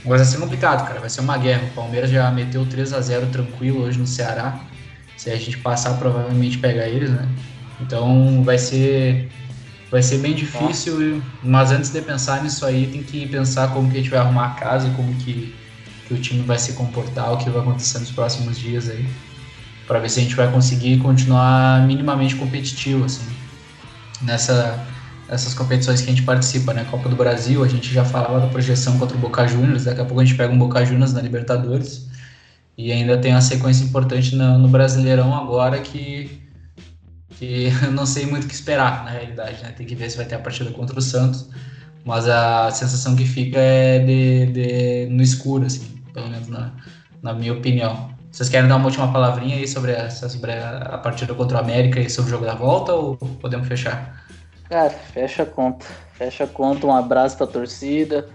A: mas vai ser complicado, cara. Vai ser uma guerra. O Palmeiras já meteu 3 a 0 tranquilo hoje no Ceará. Se a gente passar, provavelmente pega eles, né? Então vai ser vai ser bem difícil, mas antes de pensar nisso aí, tem que pensar como que a gente vai arrumar a casa como que, que o time vai se comportar, o que vai acontecer nos próximos dias aí, para ver se a gente vai conseguir continuar minimamente competitivo assim. Nessa essas competições que a gente participa, né? Copa do Brasil, a gente já falava da projeção contra o Boca Juniors, daqui a pouco a gente pega um Boca Juniors na Libertadores. E ainda tem uma sequência importante no, no Brasileirão agora que, que eu não sei muito o que esperar, na realidade, né? Tem que ver se vai ter a partida contra o Santos. Mas a sensação que fica é de, de no escuro, assim, pelo menos na, na minha opinião. Vocês querem dar uma última palavrinha aí sobre, essa, sobre a partida contra o América e sobre o jogo da volta ou podemos fechar?
B: Cara, fecha a conta. Fecha a conta, um abraço pra torcida,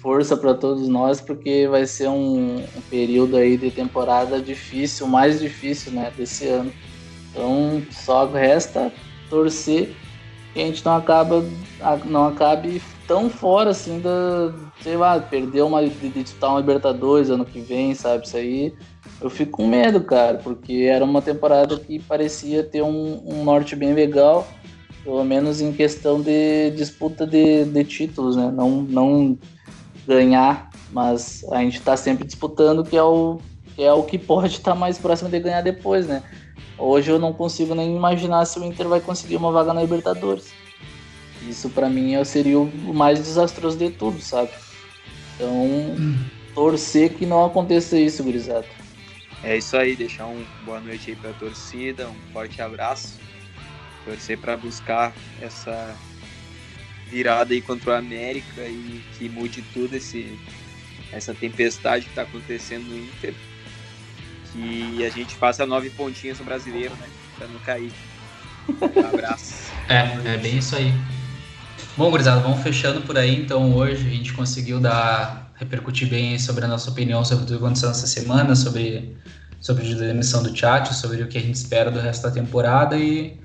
B: força para todos nós, porque vai ser um, um, período aí de temporada difícil, mais difícil, né, desse ano. Então, só resta torcer que a gente não acaba não acabe tão fora assim da, sei lá, perder uma de disputar uma Libertadores ano que vem, sabe? Isso aí eu fico com medo, cara, porque era uma temporada que parecia ter um, um norte bem legal pelo menos em questão de disputa de, de títulos, né? Não, não ganhar, mas a gente está sempre disputando, que é o que, é o que pode estar tá mais próximo de ganhar depois, né? Hoje eu não consigo nem imaginar se o Inter vai conseguir uma vaga na Libertadores. Isso para mim seria o mais desastroso de tudo, sabe? Então, torcer que não aconteça isso, gurizada.
C: É isso aí, deixar um boa noite aí para a torcida, um forte abraço. Torcer para buscar essa virada aí contra o América e que mude tudo esse, essa tempestade que está acontecendo no Inter. Que a gente faça nove pontinhas no brasileiro, né? Para não cair. Um abraço.
A: é, é bem isso aí. Bom, gurizada, vamos fechando por aí. Então, hoje a gente conseguiu dar, repercutir bem sobre a nossa opinião sobre tudo que aconteceu nessa semana, sobre, sobre a demissão do chat, sobre o que a gente espera do resto da temporada. E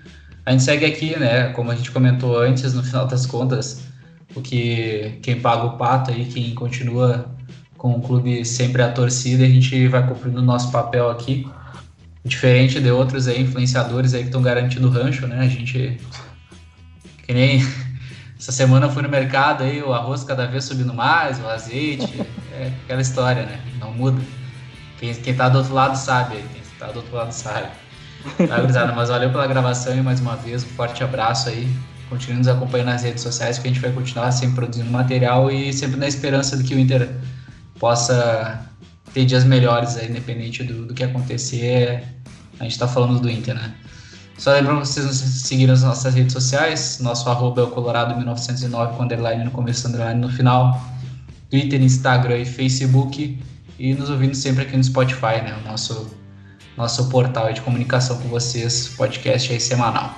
A: a gente segue aqui, né? Como a gente comentou antes, no final das contas, o que quem paga o pato aí, quem continua com o clube sempre a torcida, a gente vai cumprindo o nosso papel aqui. Diferente de outros aí, influenciadores aí que estão garantindo o rancho, né? A gente. Que nem essa semana eu fui no mercado aí, o arroz cada vez subindo mais, o azeite, é aquela história, né? Não muda. Quem, quem tá do outro lado sabe, quem tá do outro lado sabe. Tá, mas valeu pela gravação e mais uma vez, um forte abraço aí. Continue nos acompanhando nas redes sociais que a gente vai continuar sempre produzindo material e sempre na esperança de que o Inter possa ter dias melhores aí, independente do, do que acontecer. A gente tá falando do Inter, né? Só lembrando vocês nos seguirem nas nossas redes sociais. Nosso arroba é o Colorado1909 com underline no começo, underline no final. Twitter, Instagram e Facebook. E nos ouvindo sempre aqui no Spotify, né? O nosso, nosso portal de comunicação com vocês, podcast aí semanal.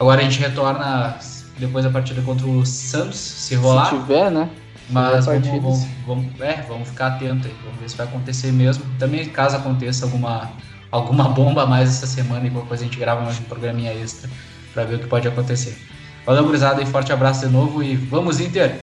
A: Agora a gente retorna depois da partida contra o Santos, se rolar.
B: Se tiver, né?
A: Mas vamos, vamos, vamos, é, vamos ficar atento aí, vamos ver se vai acontecer mesmo. Também caso aconteça alguma alguma bomba a mais essa semana e coisa a gente grava mais um programinha extra para ver o que pode acontecer. Valeu, gurizada, e forte abraço de novo e vamos Inter!